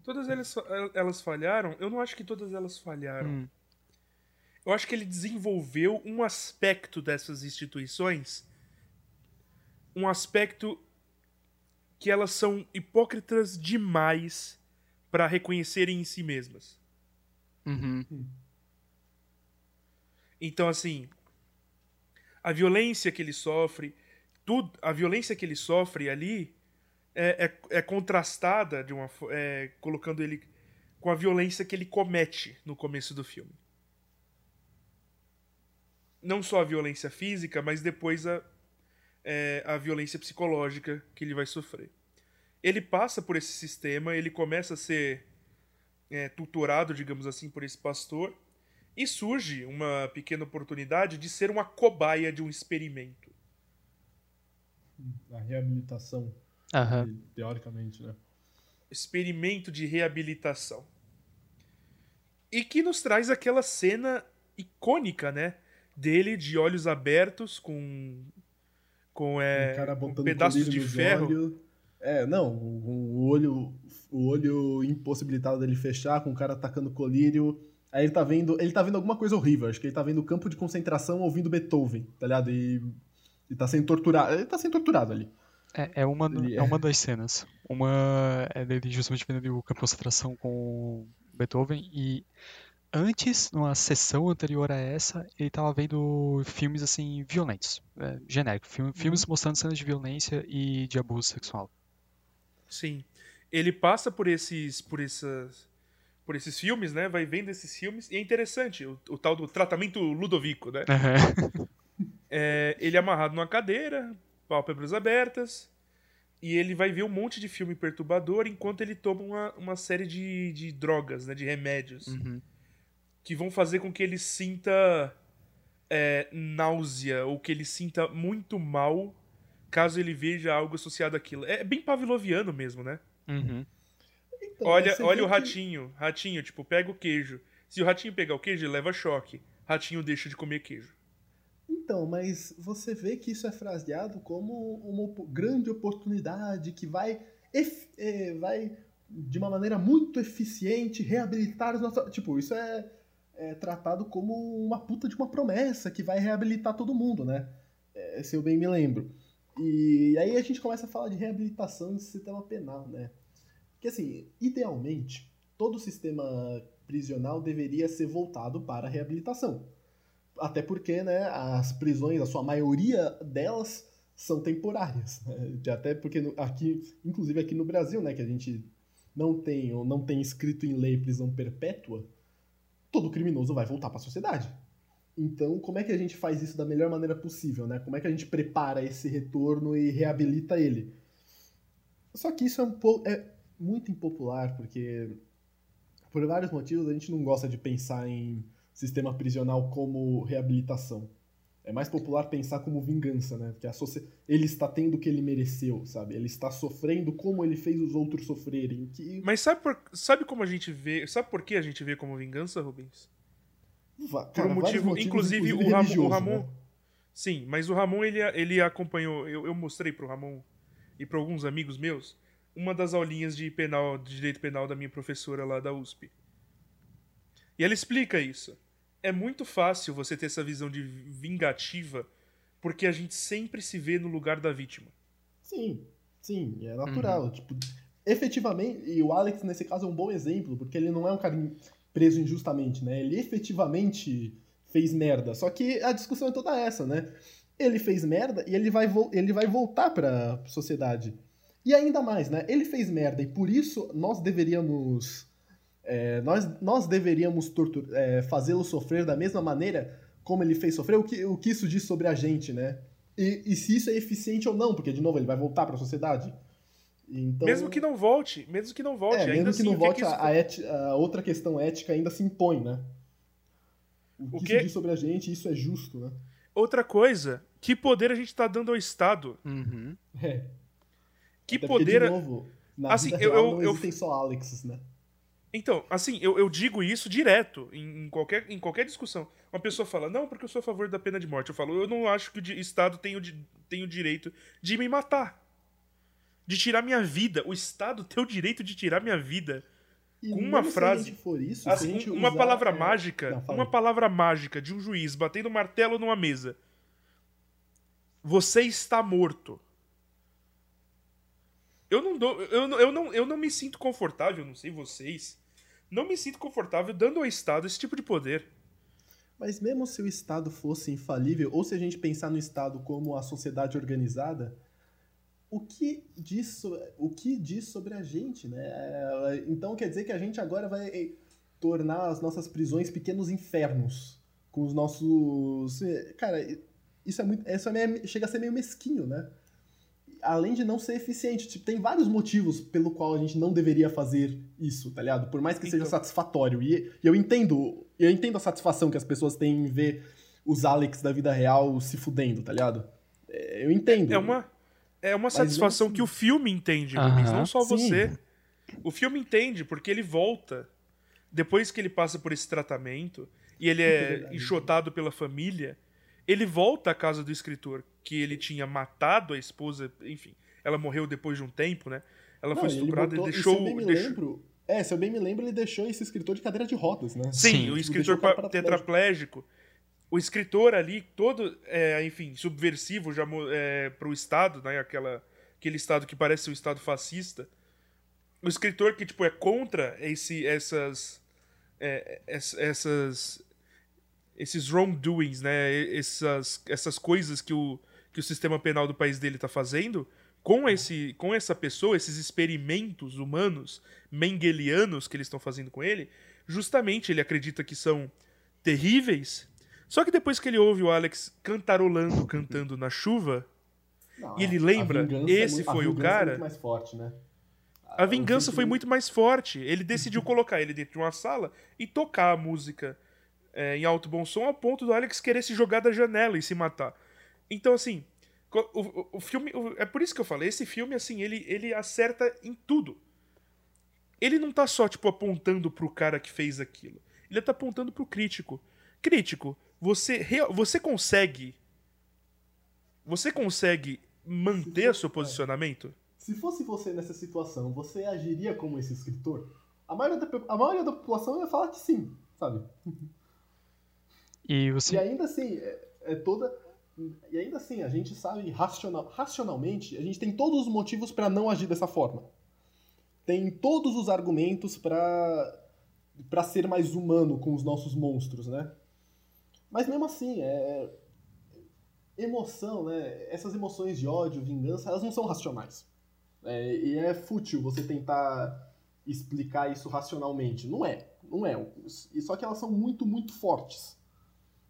[SPEAKER 1] Todas elas, elas falharam? Eu não acho que todas elas falharam.
[SPEAKER 3] Hum,
[SPEAKER 1] Eu acho que ele desenvolveu um aspecto dessas instituições, um aspecto que elas são hipócritas demais para reconhecerem em si mesmas.
[SPEAKER 3] uhum,
[SPEAKER 1] Então, assim, a violência que ele sofre, tudo, a violência que ele sofre ali é, é, é contrastada de uma, é, colocando ele com a violência que ele comete no começo do filme. Não só a violência física, mas depois a, é, a violência psicológica que ele vai sofrer. Ele passa por esse sistema, ele começa a ser é, tutorado, digamos assim, por esse pastor. E surge uma pequena oportunidade de ser uma cobaia de um experimento.
[SPEAKER 2] A reabilitação,
[SPEAKER 3] aham.
[SPEAKER 2] teoricamente, né?
[SPEAKER 1] Experimento de reabilitação. E que nos traz aquela cena icônica, né? Dele de olhos abertos, com. com é,
[SPEAKER 2] um cara
[SPEAKER 1] com
[SPEAKER 2] botando
[SPEAKER 1] pedaços
[SPEAKER 2] colírio
[SPEAKER 1] de ferro.
[SPEAKER 2] olhos. É, não, o, o olho o olho impossibilitado dele fechar, com o cara atacando colírio. Aí ele tá vendo, ele tá vendo alguma coisa horrível, acho que ele tá vendo o campo de concentração ouvindo Beethoven, tá ligado? E, e tá sendo torturado, ele tá sendo torturado ali.
[SPEAKER 3] É, é uma,
[SPEAKER 2] Ele
[SPEAKER 3] é
[SPEAKER 2] é-
[SPEAKER 3] uma das cenas. Uma é dele justamente vendo o campo de concentração com Beethoven e antes, numa sessão anterior a essa, ele tava vendo filmes assim violentos, é, genérico, filme- filmes mostrando cenas de violência e de abuso sexual.
[SPEAKER 1] Sim. Ele passa por esses. por essas. por esses filmes, né? Vai vendo esses filmes. E é interessante, o, o tal do tratamento Ludovico, né? É, ele é amarrado numa cadeira, pálpebras abertas, e ele vai ver um monte de filme perturbador enquanto ele toma uma, uma série de, de drogas, né? De remédios.
[SPEAKER 3] Uhum.
[SPEAKER 1] Que vão fazer com que ele sinta é, náusea ou que ele sinta muito mal caso ele veja algo associado àquilo. É bem pavloviano mesmo, né?
[SPEAKER 3] Uhum.
[SPEAKER 2] Então,
[SPEAKER 1] olha olha o
[SPEAKER 2] que-
[SPEAKER 1] ratinho. Ratinho, tipo, pega o queijo. Se o ratinho pegar o queijo, ele leva choque. Ratinho deixa de comer queijo.
[SPEAKER 2] Então, mas você vê que isso é fraseado como uma grande oportunidade que vai, eh, vai de uma maneira muito eficiente reabilitar os nossos. Tipo, isso é, é tratado como uma puta de uma promessa que vai reabilitar todo mundo, né? É, se eu bem me lembro. E aí a gente começa a falar de reabilitação do sistema penal, né? Porque assim, idealmente, todo o sistema prisional deveria ser voltado para a reabilitação. Até porque, né, as prisões, a sua maioria delas são temporárias. Né? Até porque aqui, inclusive aqui no Brasil, né, que a gente não tem ou não tem escrito em lei prisão perpétua, todo criminoso vai voltar para a sociedade. Então, como é que a gente faz isso da melhor maneira possível, né? Como é que a gente prepara esse retorno e reabilita ele? Só que isso é um é muito impopular, porque por vários motivos a gente não gosta de pensar em sistema prisional como reabilitação. É mais popular pensar como vingança, né? Porque ele está tendo o que ele mereceu, sabe? Ele está sofrendo como ele fez os outros sofrerem. Que
[SPEAKER 1] Mas sabe, por- sabe como a gente vê. Sabe por que a gente vê como vingança, Rubens?
[SPEAKER 2] va-
[SPEAKER 1] Por
[SPEAKER 2] cara,
[SPEAKER 1] um motivo. inclusive,
[SPEAKER 2] inclusive
[SPEAKER 1] o Ramon. O
[SPEAKER 2] religioso,
[SPEAKER 1] Ramon
[SPEAKER 2] né?
[SPEAKER 1] Sim, mas o Ramon ele, ele acompanhou. Eu, eu mostrei pro Ramon e para alguns amigos meus uma das aulinhas de penal, de direito penal da minha professora lá da USP. E ela explica isso. É muito fácil você ter essa visão de vingativa, porque a gente sempre se vê no lugar da vítima.
[SPEAKER 2] Sim, sim, é natural. Tipo, efetivamente, e o Alex nesse caso é um bom exemplo, porque ele não é um cara preso injustamente, né? Ele efetivamente fez merda. Só que a discussão é toda essa, né? Ele fez merda e ele vai, vo- ele vai voltar pra sociedade. E ainda mais, né? Ele fez merda e por isso nós deveríamos. É, nós, nós deveríamos é, fazê-lo sofrer da mesma maneira como ele fez sofrer, o que, o que isso diz sobre a gente, né? E, e se isso é eficiente ou não, porque, de novo, ele vai voltar pra sociedade. Então,
[SPEAKER 1] Mesmo que não volte, mesmo que não volte,
[SPEAKER 2] é,
[SPEAKER 1] ainda
[SPEAKER 2] mesmo que
[SPEAKER 1] assim,
[SPEAKER 2] não
[SPEAKER 1] o que
[SPEAKER 2] volte,
[SPEAKER 1] que isso-
[SPEAKER 2] a, a éti- a outra questão ética ainda se impõe, né? O que,
[SPEAKER 1] O que-
[SPEAKER 2] isso diz sobre a gente, isso é justo, né?
[SPEAKER 1] Outra coisa, que poder a gente tá dando ao Estado?
[SPEAKER 3] Uhum.
[SPEAKER 2] É.
[SPEAKER 1] Que
[SPEAKER 2] Até porque,
[SPEAKER 1] poder.
[SPEAKER 2] de novo, na
[SPEAKER 1] Assim,
[SPEAKER 2] vida
[SPEAKER 1] eu-
[SPEAKER 2] real
[SPEAKER 1] eu-
[SPEAKER 2] não
[SPEAKER 1] eu-
[SPEAKER 2] existem só Alexes, né?
[SPEAKER 1] Então, assim, eu, eu digo isso direto em, em qualquer, em qualquer discussão. Uma pessoa fala, não, porque eu sou a favor da pena de morte. Eu falo, eu não acho que o Estado tem o, tem o direito de me matar. De tirar minha vida. O Estado tem o direito de tirar minha vida.
[SPEAKER 2] E
[SPEAKER 1] Com uma frase-
[SPEAKER 2] isso,
[SPEAKER 1] Assim, uma
[SPEAKER 2] usar,
[SPEAKER 1] palavra
[SPEAKER 2] é,
[SPEAKER 1] mágica.
[SPEAKER 2] Não,
[SPEAKER 1] uma palavra mágica de um juiz batendo martelo numa mesa. Você está morto. Eu não dou. Eu, não- eu, não, eu não me sinto confortável, não sei vocês. Não me sinto confortável dando ao Estado esse tipo de poder.
[SPEAKER 2] Mas mesmo se o Estado fosse infalível, ou se a gente pensar no Estado como a sociedade organizada, o que diz, o que diz sobre a gente, né? É, Então quer dizer que a gente agora vai eh, tornar as nossas prisões pequenos infernos com os nossos, cara, isso é muito, isso é meio- chega a ser meio mesquinho, né? Além de não ser eficiente, tipo, tem vários motivos pelo qual a gente não deveria fazer isso, tá ligado? Por mais que seja
[SPEAKER 1] Então.
[SPEAKER 2] satisfatório. E, e eu entendo, eu entendo a satisfação que as pessoas têm em ver os Alex da vida real se fudendo, tá ligado? É, Eu entendo.
[SPEAKER 1] É uma, é uma satisfação
[SPEAKER 2] mesmo
[SPEAKER 1] que o filme entende,
[SPEAKER 3] Aham.
[SPEAKER 1] Rubens, não só
[SPEAKER 2] Sim.
[SPEAKER 1] você. O filme entende, porque ele volta. Depois que ele passa por esse tratamento e ele
[SPEAKER 2] É
[SPEAKER 1] é enxotado pela família, ele volta à casa do escritor, que ele tinha matado a esposa, enfim, ela morreu depois de um tempo, né? Ela
[SPEAKER 2] Não,
[SPEAKER 1] foi
[SPEAKER 2] ele
[SPEAKER 1] estuprada
[SPEAKER 2] botou-
[SPEAKER 1] e deixou.
[SPEAKER 2] se eu bem me
[SPEAKER 1] deixou-
[SPEAKER 2] lembro, é, se eu bem me lembro, ele deixou esse escritor de cadeira de rodas, né?
[SPEAKER 1] Sim,
[SPEAKER 3] Sim.
[SPEAKER 1] o escritor
[SPEAKER 2] o
[SPEAKER 1] tetraplégico. O escritor ali, todo, é, enfim, subversivo já é, pro Estado, né? Aquela, aquele Estado que parece um Estado fascista. O escritor que, tipo, é contra esse, essas, é, ess- essas esses wrongdoings, né? Essas, essas coisas que o, que o sistema penal do país dele tá fazendo, com, esse, com essa pessoa, esses experimentos humanos mengelianos que eles estão fazendo com ele, justamente ele acredita que são terríveis. Só que depois que ele ouve o Alex cantarolando, cantando na chuva,
[SPEAKER 2] Não,
[SPEAKER 1] E ele
[SPEAKER 2] a
[SPEAKER 1] lembra,
[SPEAKER 2] é
[SPEAKER 1] esse
[SPEAKER 2] muito- a
[SPEAKER 1] foi o
[SPEAKER 2] vingança é
[SPEAKER 1] cara?
[SPEAKER 2] muito mais forte, né?
[SPEAKER 1] a vingança foi muito mais forte. Ele decidiu colocar ele dentro de uma sala e tocar a música é, em alto bom som a ponto do Alex querer se jogar da janela e se matar. Então, assim, o, o- o filme. o- é por isso que eu falei, esse filme, assim, ele, ele acerta em tudo. Ele não tá só, tipo, apontando pro cara que fez aquilo. Ele tá apontando pro crítico. Crítico, você, você consegue. Você consegue manter seu posicionamento?
[SPEAKER 2] Se fosse você nessa situação, você agiria como esse escritor? A maioria da, a maioria da população ia falar que sim, sabe?
[SPEAKER 3] E você.
[SPEAKER 2] E ainda assim, é, é toda. E ainda assim, a gente sabe racional, racionalmente, a gente tem todos os motivos pra não agir dessa forma. Tem todos os argumentos pra para ser mais humano com os nossos monstros, né? Mas mesmo assim, é emoção, né? Essas emoções de ódio, vingança, elas não são racionais. É, e é fútil você tentar explicar isso racionalmente. Não é, não é. Só que elas são muito, muito fortes.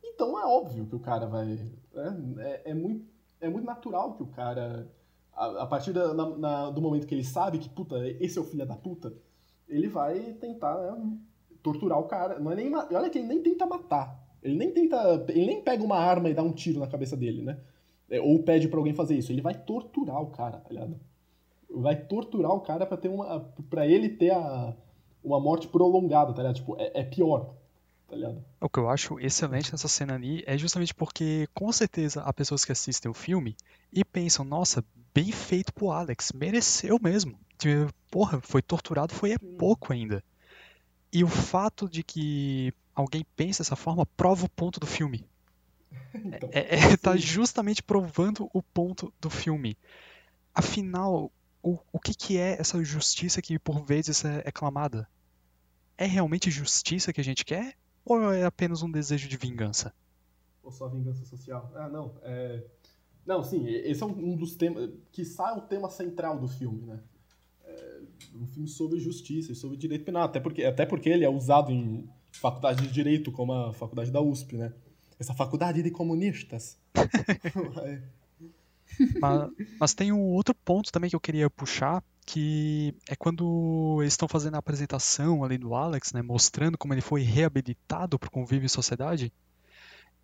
[SPEAKER 2] Então é óbvio que o cara vai. Né? É, é muito, é muito natural que o cara, a, a partir da- na- na- do momento que ele sabe que, puta, esse é o filho da puta, ele vai tentar né, torturar o cara. Não é nem, olha que ele nem tenta matar. Ele nem tenta. Ele nem pega uma arma e dá um tiro na cabeça dele, né? É, Ou pede pra alguém fazer isso. Ele vai torturar o cara, tá ligado? Vai torturar o cara pra ter uma. para ele ter a, uma morte prolongada, tá ligado? Tipo, é, é pior, tá ligado?
[SPEAKER 3] O que eu acho excelente nessa cena ali é justamente porque, com certeza, há pessoas que assistem o filme e pensam, nossa, bem feito pro Alex, mereceu mesmo. Tipo, Porra, foi torturado, foi é pouco ainda. E o fato de que alguém pense dessa forma prova o ponto do filme.
[SPEAKER 2] Então,
[SPEAKER 3] É, é, tá justamente provando o ponto do filme. Afinal, o, o que, que é essa justiça que por vezes é, é clamada? É realmente justiça que a gente quer? Ou é apenas um desejo de vingança?
[SPEAKER 2] Ou só vingança social? Ah, não. É... Não, sim, esse é um dos temas. Que sai o tema central do filme, né? É um filme sobre justiça e sobre direito penal. Até porque, até porque ele é usado em faculdade de direito, como a faculdade da USP, né? Essa faculdade de comunistas. É.
[SPEAKER 3] Mas, mas tem um outro ponto também que eu queria puxar, que é quando eles estão fazendo a apresentação ali do Alex, né, mostrando como ele foi reabilitado para o convívio em sociedade.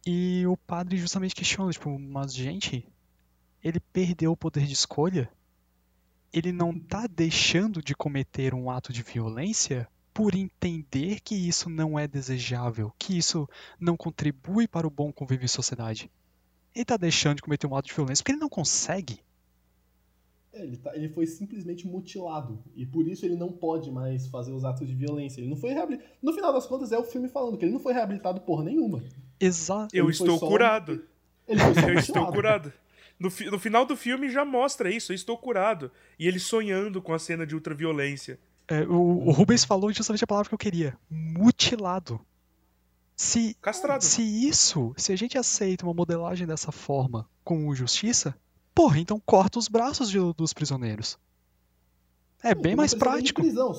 [SPEAKER 3] E o padre justamente questiona, tipo, mas gente, ele perdeu o poder de escolha? Ele não tá deixando de cometer um ato de violência por entender que isso não é desejável, que isso não contribui para o bom convívio em sociedade. Ele tá deixando de cometer um ato de violência porque ele não consegue.
[SPEAKER 2] É, ele, tá- ele foi simplesmente mutilado. E por isso ele não pode mais fazer os atos de violência. Ele não foi reabilitado. No final das contas, é o filme falando que ele não foi reabilitado por nenhuma.
[SPEAKER 3] Exato.
[SPEAKER 1] Eu estou curado.
[SPEAKER 2] Ele foi só
[SPEAKER 1] Eu estou
[SPEAKER 2] mutilado.
[SPEAKER 1] curado. No, fi- no final do filme já mostra isso, eu estou curado. E ele sonhando com a cena de ultraviolência.
[SPEAKER 3] É, o, o Rubens falou justamente a palavra que eu queria: mutilado. Se,
[SPEAKER 1] Castrado.
[SPEAKER 3] se isso, se a gente aceita uma modelagem dessa forma com justiça, porra, então corta os braços de- dos prisioneiros. É bem
[SPEAKER 2] Não
[SPEAKER 3] mais prático.
[SPEAKER 2] prisão.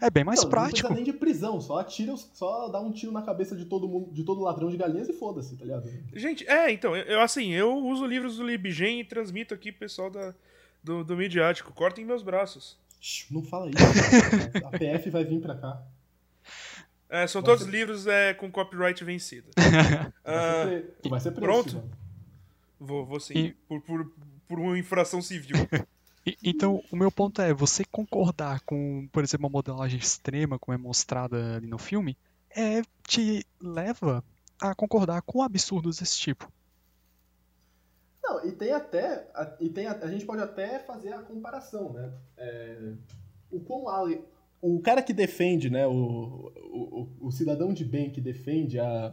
[SPEAKER 3] É bem mais
[SPEAKER 2] Não, Não
[SPEAKER 3] prático.
[SPEAKER 2] precisa nem de prisão, só atira, só dá um tiro na cabeça de todo mundo, de todo ladrão de galinhas e foda-se, tá ligado?
[SPEAKER 1] Gente, é, então, eu, assim, eu uso livros do Libgen e transmito aqui pro pessoal da, do, do midiático. Cortem meus braços.
[SPEAKER 2] Não fala isso. cara. A PF vai vir pra cá.
[SPEAKER 1] É, são
[SPEAKER 2] Vai
[SPEAKER 1] todos
[SPEAKER 2] ser-
[SPEAKER 1] livros é, com copyright vencido.
[SPEAKER 2] Vai ser pre- Tu vai ser preso.
[SPEAKER 1] pronto?
[SPEAKER 2] Silvano.
[SPEAKER 1] vou, vou sim.
[SPEAKER 3] E-
[SPEAKER 1] Por, por, por uma infração civil.
[SPEAKER 3] Então, o meu ponto é, você concordar com, por exemplo, uma modelagem extrema como é mostrada ali no filme, é te leva a concordar com absurdos desse tipo.
[SPEAKER 2] Não, e tem até. A, e tem a, a gente pode até fazer a comparação, né? É, o quão Ale- o cara que defende, né? O, o, o, o cidadão de bem que defende a,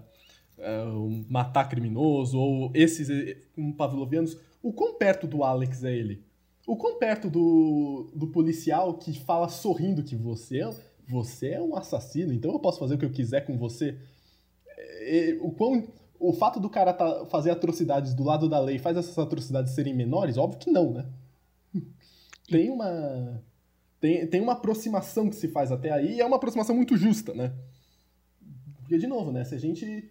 [SPEAKER 2] a- matar criminoso, ou esses como pavlovianos, o quão perto do Alex é ele? O quão perto do, do policial que fala sorrindo que você é, você é um assassino, então eu posso fazer o que eu quiser com você. É, o, quão, o fato do cara tá, fazer atrocidades do lado da lei faz essas atrocidades serem menores? Óbvio que não, né? Tem uma. Tem, tem uma aproximação que se faz até aí e é uma aproximação muito justa, né? Porque, de novo, né? Se a gente.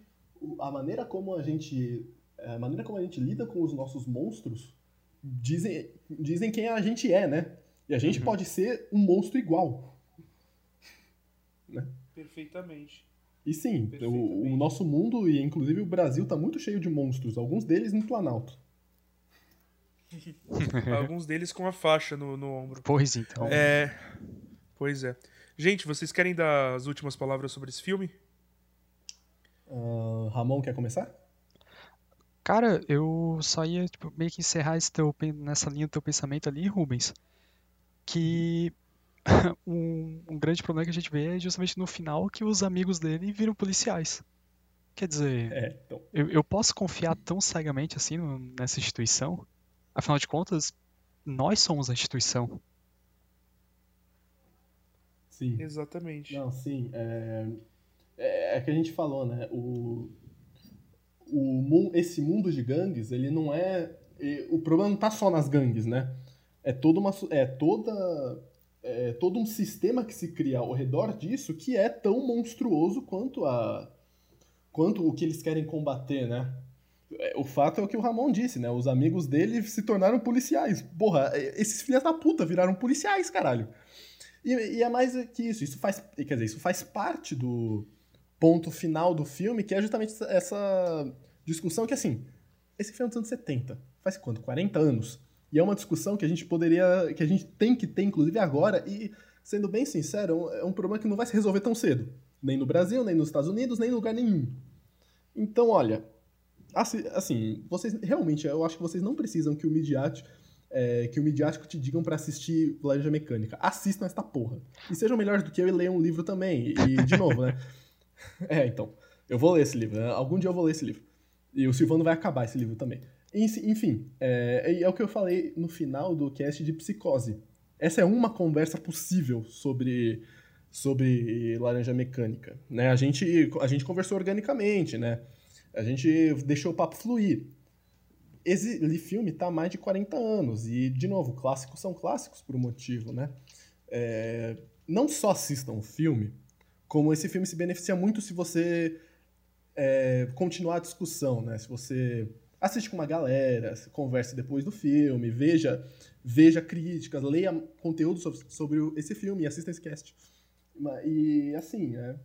[SPEAKER 2] A maneira como a gente. A maneira como a gente lida com os nossos monstros dizem, dizem quem a gente é, né? E a gente
[SPEAKER 3] Uhum.
[SPEAKER 2] pode ser um monstro igual. Né?
[SPEAKER 1] Perfeitamente.
[SPEAKER 2] E sim, o,
[SPEAKER 1] Perfeitamente.
[SPEAKER 2] o nosso mundo e inclusive o Brasil tá muito cheio de monstros, alguns deles no Planalto.
[SPEAKER 1] Alguns deles com a faixa no, no ombro.
[SPEAKER 3] Pois então.
[SPEAKER 1] É. Pois é. Gente, vocês querem dar as últimas palavras sobre esse filme?
[SPEAKER 2] Ah, Ramon quer começar?
[SPEAKER 3] Cara, eu só ia tipo, meio que encerrar esse teu, nessa linha do teu pensamento ali, Rubens, que um, um grande problema que a gente vê é justamente no final que os amigos dele viram policiais. Quer dizer,
[SPEAKER 2] É, então.
[SPEAKER 3] eu, eu posso confiar tão cegamente assim no- nessa instituição? Afinal de contas, nós somos a instituição.
[SPEAKER 2] Sim.
[SPEAKER 1] Exatamente.
[SPEAKER 2] Não, sim. É, é, é que a gente falou, né? O, o, esse mundo de gangues, ele não é. O problema não tá só nas gangues, né? É toda uma. É toda. É todo um sistema que se cria ao redor disso que é tão monstruoso quanto a. quanto o que eles querem combater, né? É, O fato é o que o Ramon disse, né? Os amigos dele se tornaram policiais. Porra, é, esses filhos da puta viraram policiais, caralho. E, e é mais que isso. Isso faz, quer dizer, isso faz parte do ponto final do filme, que é justamente essa- discussão que, assim, esse filme é dos anos 70. Faz quanto? 40 anos. E é uma discussão que a gente poderia. que a gente tem que ter, inclusive, agora. E, sendo bem sincero, é um- problema que não vai se resolver tão cedo. Nem no Brasil, nem nos Estados Unidos, nem em lugar nenhum. Então, olha. Assim, assim, vocês realmente, eu acho que vocês não precisam que o midiático, é, que o midiático te digam pra assistir Laranja Mecânica. Assistam esta porra. E sejam melhores do que eu e leiam um livro também. E, de novo, né? É, então. Eu vou ler esse livro. né? Algum dia eu vou ler esse livro. E o Silvano vai acabar esse livro também. Enf- Enfim, é, é o que eu falei no final do cast de Psicose. Essa é uma conversa possível sobre, sobre Laranja Mecânica. Né? A, gente, a gente conversou organicamente, né? A gente deixou o papo fluir. Esse filme tá há mais de 40 anos. E, de novo, clássicos são clássicos por um motivo, né? É, não só assistam o filme, como esse filme se beneficia muito se você é, continuar a discussão, né? Se você assiste com uma galera, se converse depois do filme, veja, veja críticas, leia conteúdo sobre, sobre esse filme assista esse cast. E assim, né?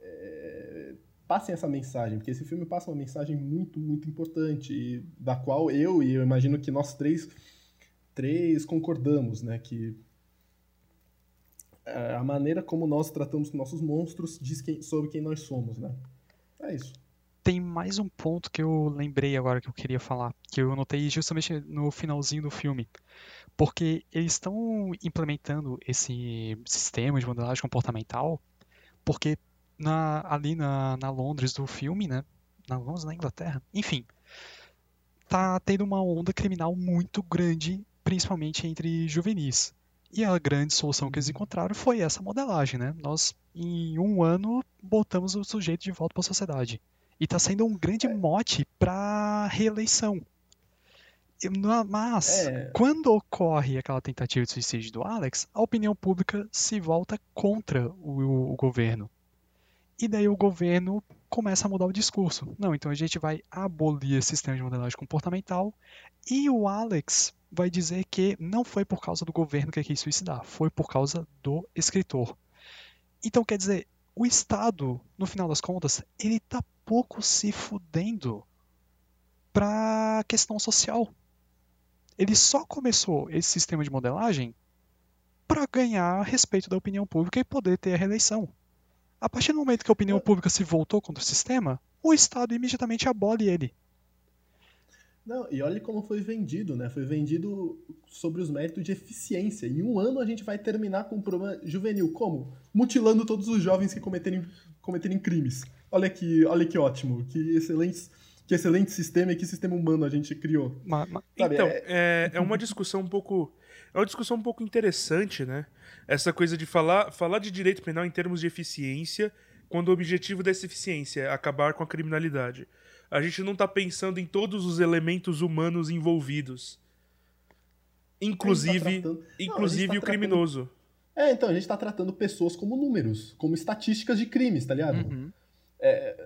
[SPEAKER 2] É, passem essa mensagem, porque esse filme passa uma mensagem muito, muito importante, e da qual eu e eu imagino que nós três, três concordamos, né? Que a maneira como nós tratamos nossos monstros diz quem- sobre quem nós somos, né? É isso.
[SPEAKER 3] Tem mais um ponto que eu lembrei agora que eu queria falar, que eu notei justamente no finalzinho do filme. Porque eles estão implementando esse sistema de modelagem comportamental, porque na- ali na, na Londres do filme, né? Na Londres, na Inglaterra, enfim, tá tendo uma onda criminal muito grande, principalmente entre juvenis. E a grande solução que eles encontraram foi essa modelagem, né? Nós, em um ano, botamos o sujeito de volta para a sociedade. E tá sendo um grande mote para reeleição. Mas,
[SPEAKER 2] É.
[SPEAKER 3] quando ocorre aquela tentativa de suicídio do Alex, a opinião pública se volta contra o, o governo. E daí o governo começa a mudar o discurso. Não, então a gente vai abolir esse sistema de modelagem comportamental e o Alex vai dizer que não foi por causa do governo que quis suicidar, foi por causa do escritor. Então, quer dizer, o Estado, no final das contas, ele tá pouco se fudendo pra questão social. Ele só começou esse sistema de modelagem para ganhar respeito da opinião pública e poder ter a reeleição. A partir do momento que a opinião pública se voltou contra o sistema, o Estado imediatamente abole ele.
[SPEAKER 2] Não, e olha como foi vendido, né? Foi vendido sobre os méritos de eficiência. Em um ano a gente vai terminar com um problema juvenil. Como? Mutilando todos os jovens que cometerem, cometerem crimes. Olha que, olha que ótimo, que excelentes, que excelente sistema e que sistema humano a gente criou. Sabe,
[SPEAKER 1] então,
[SPEAKER 2] é-
[SPEAKER 1] é... É, uma discussão um pouco. É uma discussão um pouco interessante, né? Essa coisa de falar, falar de direito penal em termos de eficiência, quando o objetivo dessa eficiência é acabar com a criminalidade. A gente não tá pensando em todos os elementos humanos envolvidos. Inclusive,
[SPEAKER 2] tratando- Não, a gente
[SPEAKER 1] inclusive
[SPEAKER 2] tá
[SPEAKER 1] o
[SPEAKER 2] tratando-
[SPEAKER 1] criminoso.
[SPEAKER 2] É, então, a gente tá tratando pessoas como números, como estatísticas de crimes, tá ligado?
[SPEAKER 3] Uhum.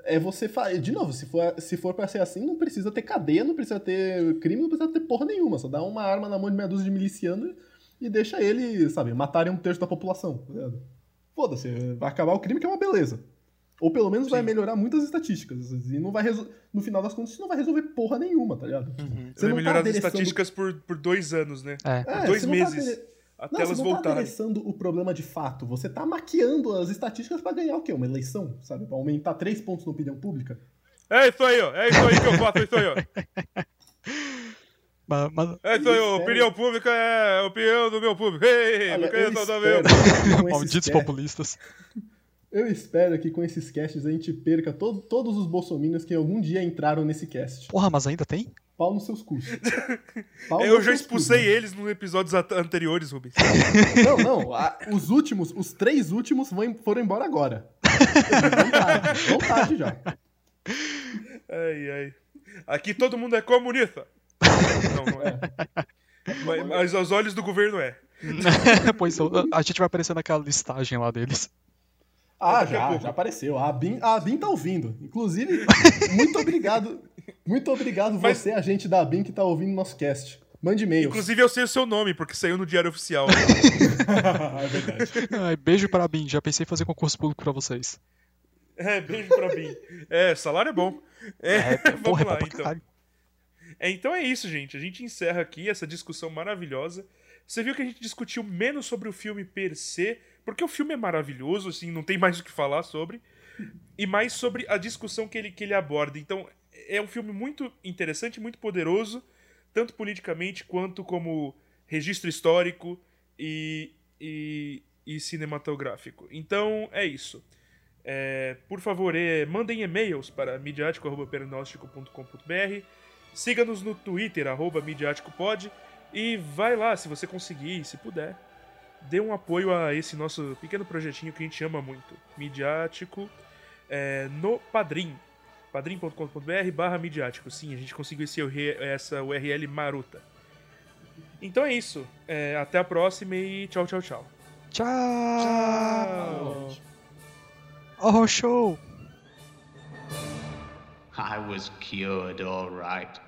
[SPEAKER 2] É você fa... De novo, se for, se for pra ser assim, não precisa ter cadeia, não precisa ter crime, não precisa ter porra nenhuma. Só dá uma arma na mão de meia dúzia de miliciano e deixa ele, sabe, matarem um terço da população. tá? Foda-se, vai acabar o crime que é uma beleza. Ou pelo menos vai
[SPEAKER 1] Sim.
[SPEAKER 2] melhorar muitas estatísticas. E não vai no final das contas, isso não vai resolver porra nenhuma, tá ligado?
[SPEAKER 3] Uhum.
[SPEAKER 2] Você
[SPEAKER 1] Vai
[SPEAKER 2] não
[SPEAKER 1] melhorar
[SPEAKER 2] tá
[SPEAKER 1] as
[SPEAKER 2] adereçando-
[SPEAKER 1] estatísticas por, por dois anos, né?
[SPEAKER 3] É.
[SPEAKER 2] É,
[SPEAKER 1] dois
[SPEAKER 2] tá
[SPEAKER 1] meses.
[SPEAKER 2] adere-
[SPEAKER 1] Até
[SPEAKER 2] Não,
[SPEAKER 1] elas
[SPEAKER 2] você não tá
[SPEAKER 1] voltarem.
[SPEAKER 2] adereçando o problema de fato. Você tá maquiando as estatísticas pra ganhar o quê? Uma eleição, sabe? Pra aumentar três pontos na opinião pública.
[SPEAKER 1] É isso aí, ó. É isso aí que eu faço, é isso aí, ó.
[SPEAKER 3] Ma- mas-
[SPEAKER 1] É isso aí? Opinião pública é a opinião do meu público. Ei,
[SPEAKER 2] Olha,
[SPEAKER 1] eu
[SPEAKER 2] eu espero,
[SPEAKER 1] meu.
[SPEAKER 3] Malditos populistas.
[SPEAKER 2] Eu espero que com esses casts a gente perca to- todos os bolsominions que algum dia entraram nesse cast.
[SPEAKER 3] Porra, mas ainda tem?
[SPEAKER 2] Pau nos seus cus. Pau
[SPEAKER 1] Eu já expulsei
[SPEAKER 2] cus, né?
[SPEAKER 1] eles nos episódios anteriores, Rubens.
[SPEAKER 2] Não, não. a- os últimos, os três últimos vão, foram embora agora. Vão tarde já.
[SPEAKER 1] Ai, ai. Aqui todo mundo é comunista. Não, não é. Mas, mas aos olhos do governo é.
[SPEAKER 3] pois a gente vai aparecer naquela listagem lá deles.
[SPEAKER 2] Ah,
[SPEAKER 1] Daqui
[SPEAKER 2] já,
[SPEAKER 1] pouco.
[SPEAKER 2] já apareceu. A Bin, a Bin tá ouvindo. Inclusive, muito obrigado. Muito obrigado
[SPEAKER 1] Mas-
[SPEAKER 2] você, agente da Bin, que tá ouvindo nosso cast. Mande e-mail.
[SPEAKER 1] Inclusive eu sei o seu nome, porque saiu no Diário Oficial.
[SPEAKER 2] é verdade.
[SPEAKER 3] Ai, beijo para a Bin, já pensei em fazer concurso público pra vocês.
[SPEAKER 1] É, beijo pra mim. É, salário é bom. É,
[SPEAKER 3] É,
[SPEAKER 1] vamos
[SPEAKER 3] porra, é
[SPEAKER 1] lá,
[SPEAKER 3] pra
[SPEAKER 1] então.
[SPEAKER 3] caralho.
[SPEAKER 1] É, então é isso, gente. A gente encerra aqui essa discussão maravilhosa. Você viu que a gente discutiu menos sobre o filme per se, porque o filme é maravilhoso, assim, não tem mais o que falar sobre, e mais sobre a discussão que ele, que ele aborda. Então, é um filme muito interessante, muito poderoso, tanto politicamente quanto como registro histórico e, e, e cinematográfico. Então, é isso. É, por favor, é, mandem e-mails para midiático.pernóstico.com.br Siga-nos no Twitter, arroba midiáticopod. E vai lá, se você conseguir, se puder. Dê um apoio a esse nosso pequeno projetinho que a gente ama muito. Midiático é, no Padrim. padrim.com.br barra midiático. Sim, a gente conseguiu esse, essa URL marota. Então é isso. É, até a próxima e tchau, tchau, tchau.
[SPEAKER 3] Tchau! Oh, show!
[SPEAKER 5] I was cured, all right.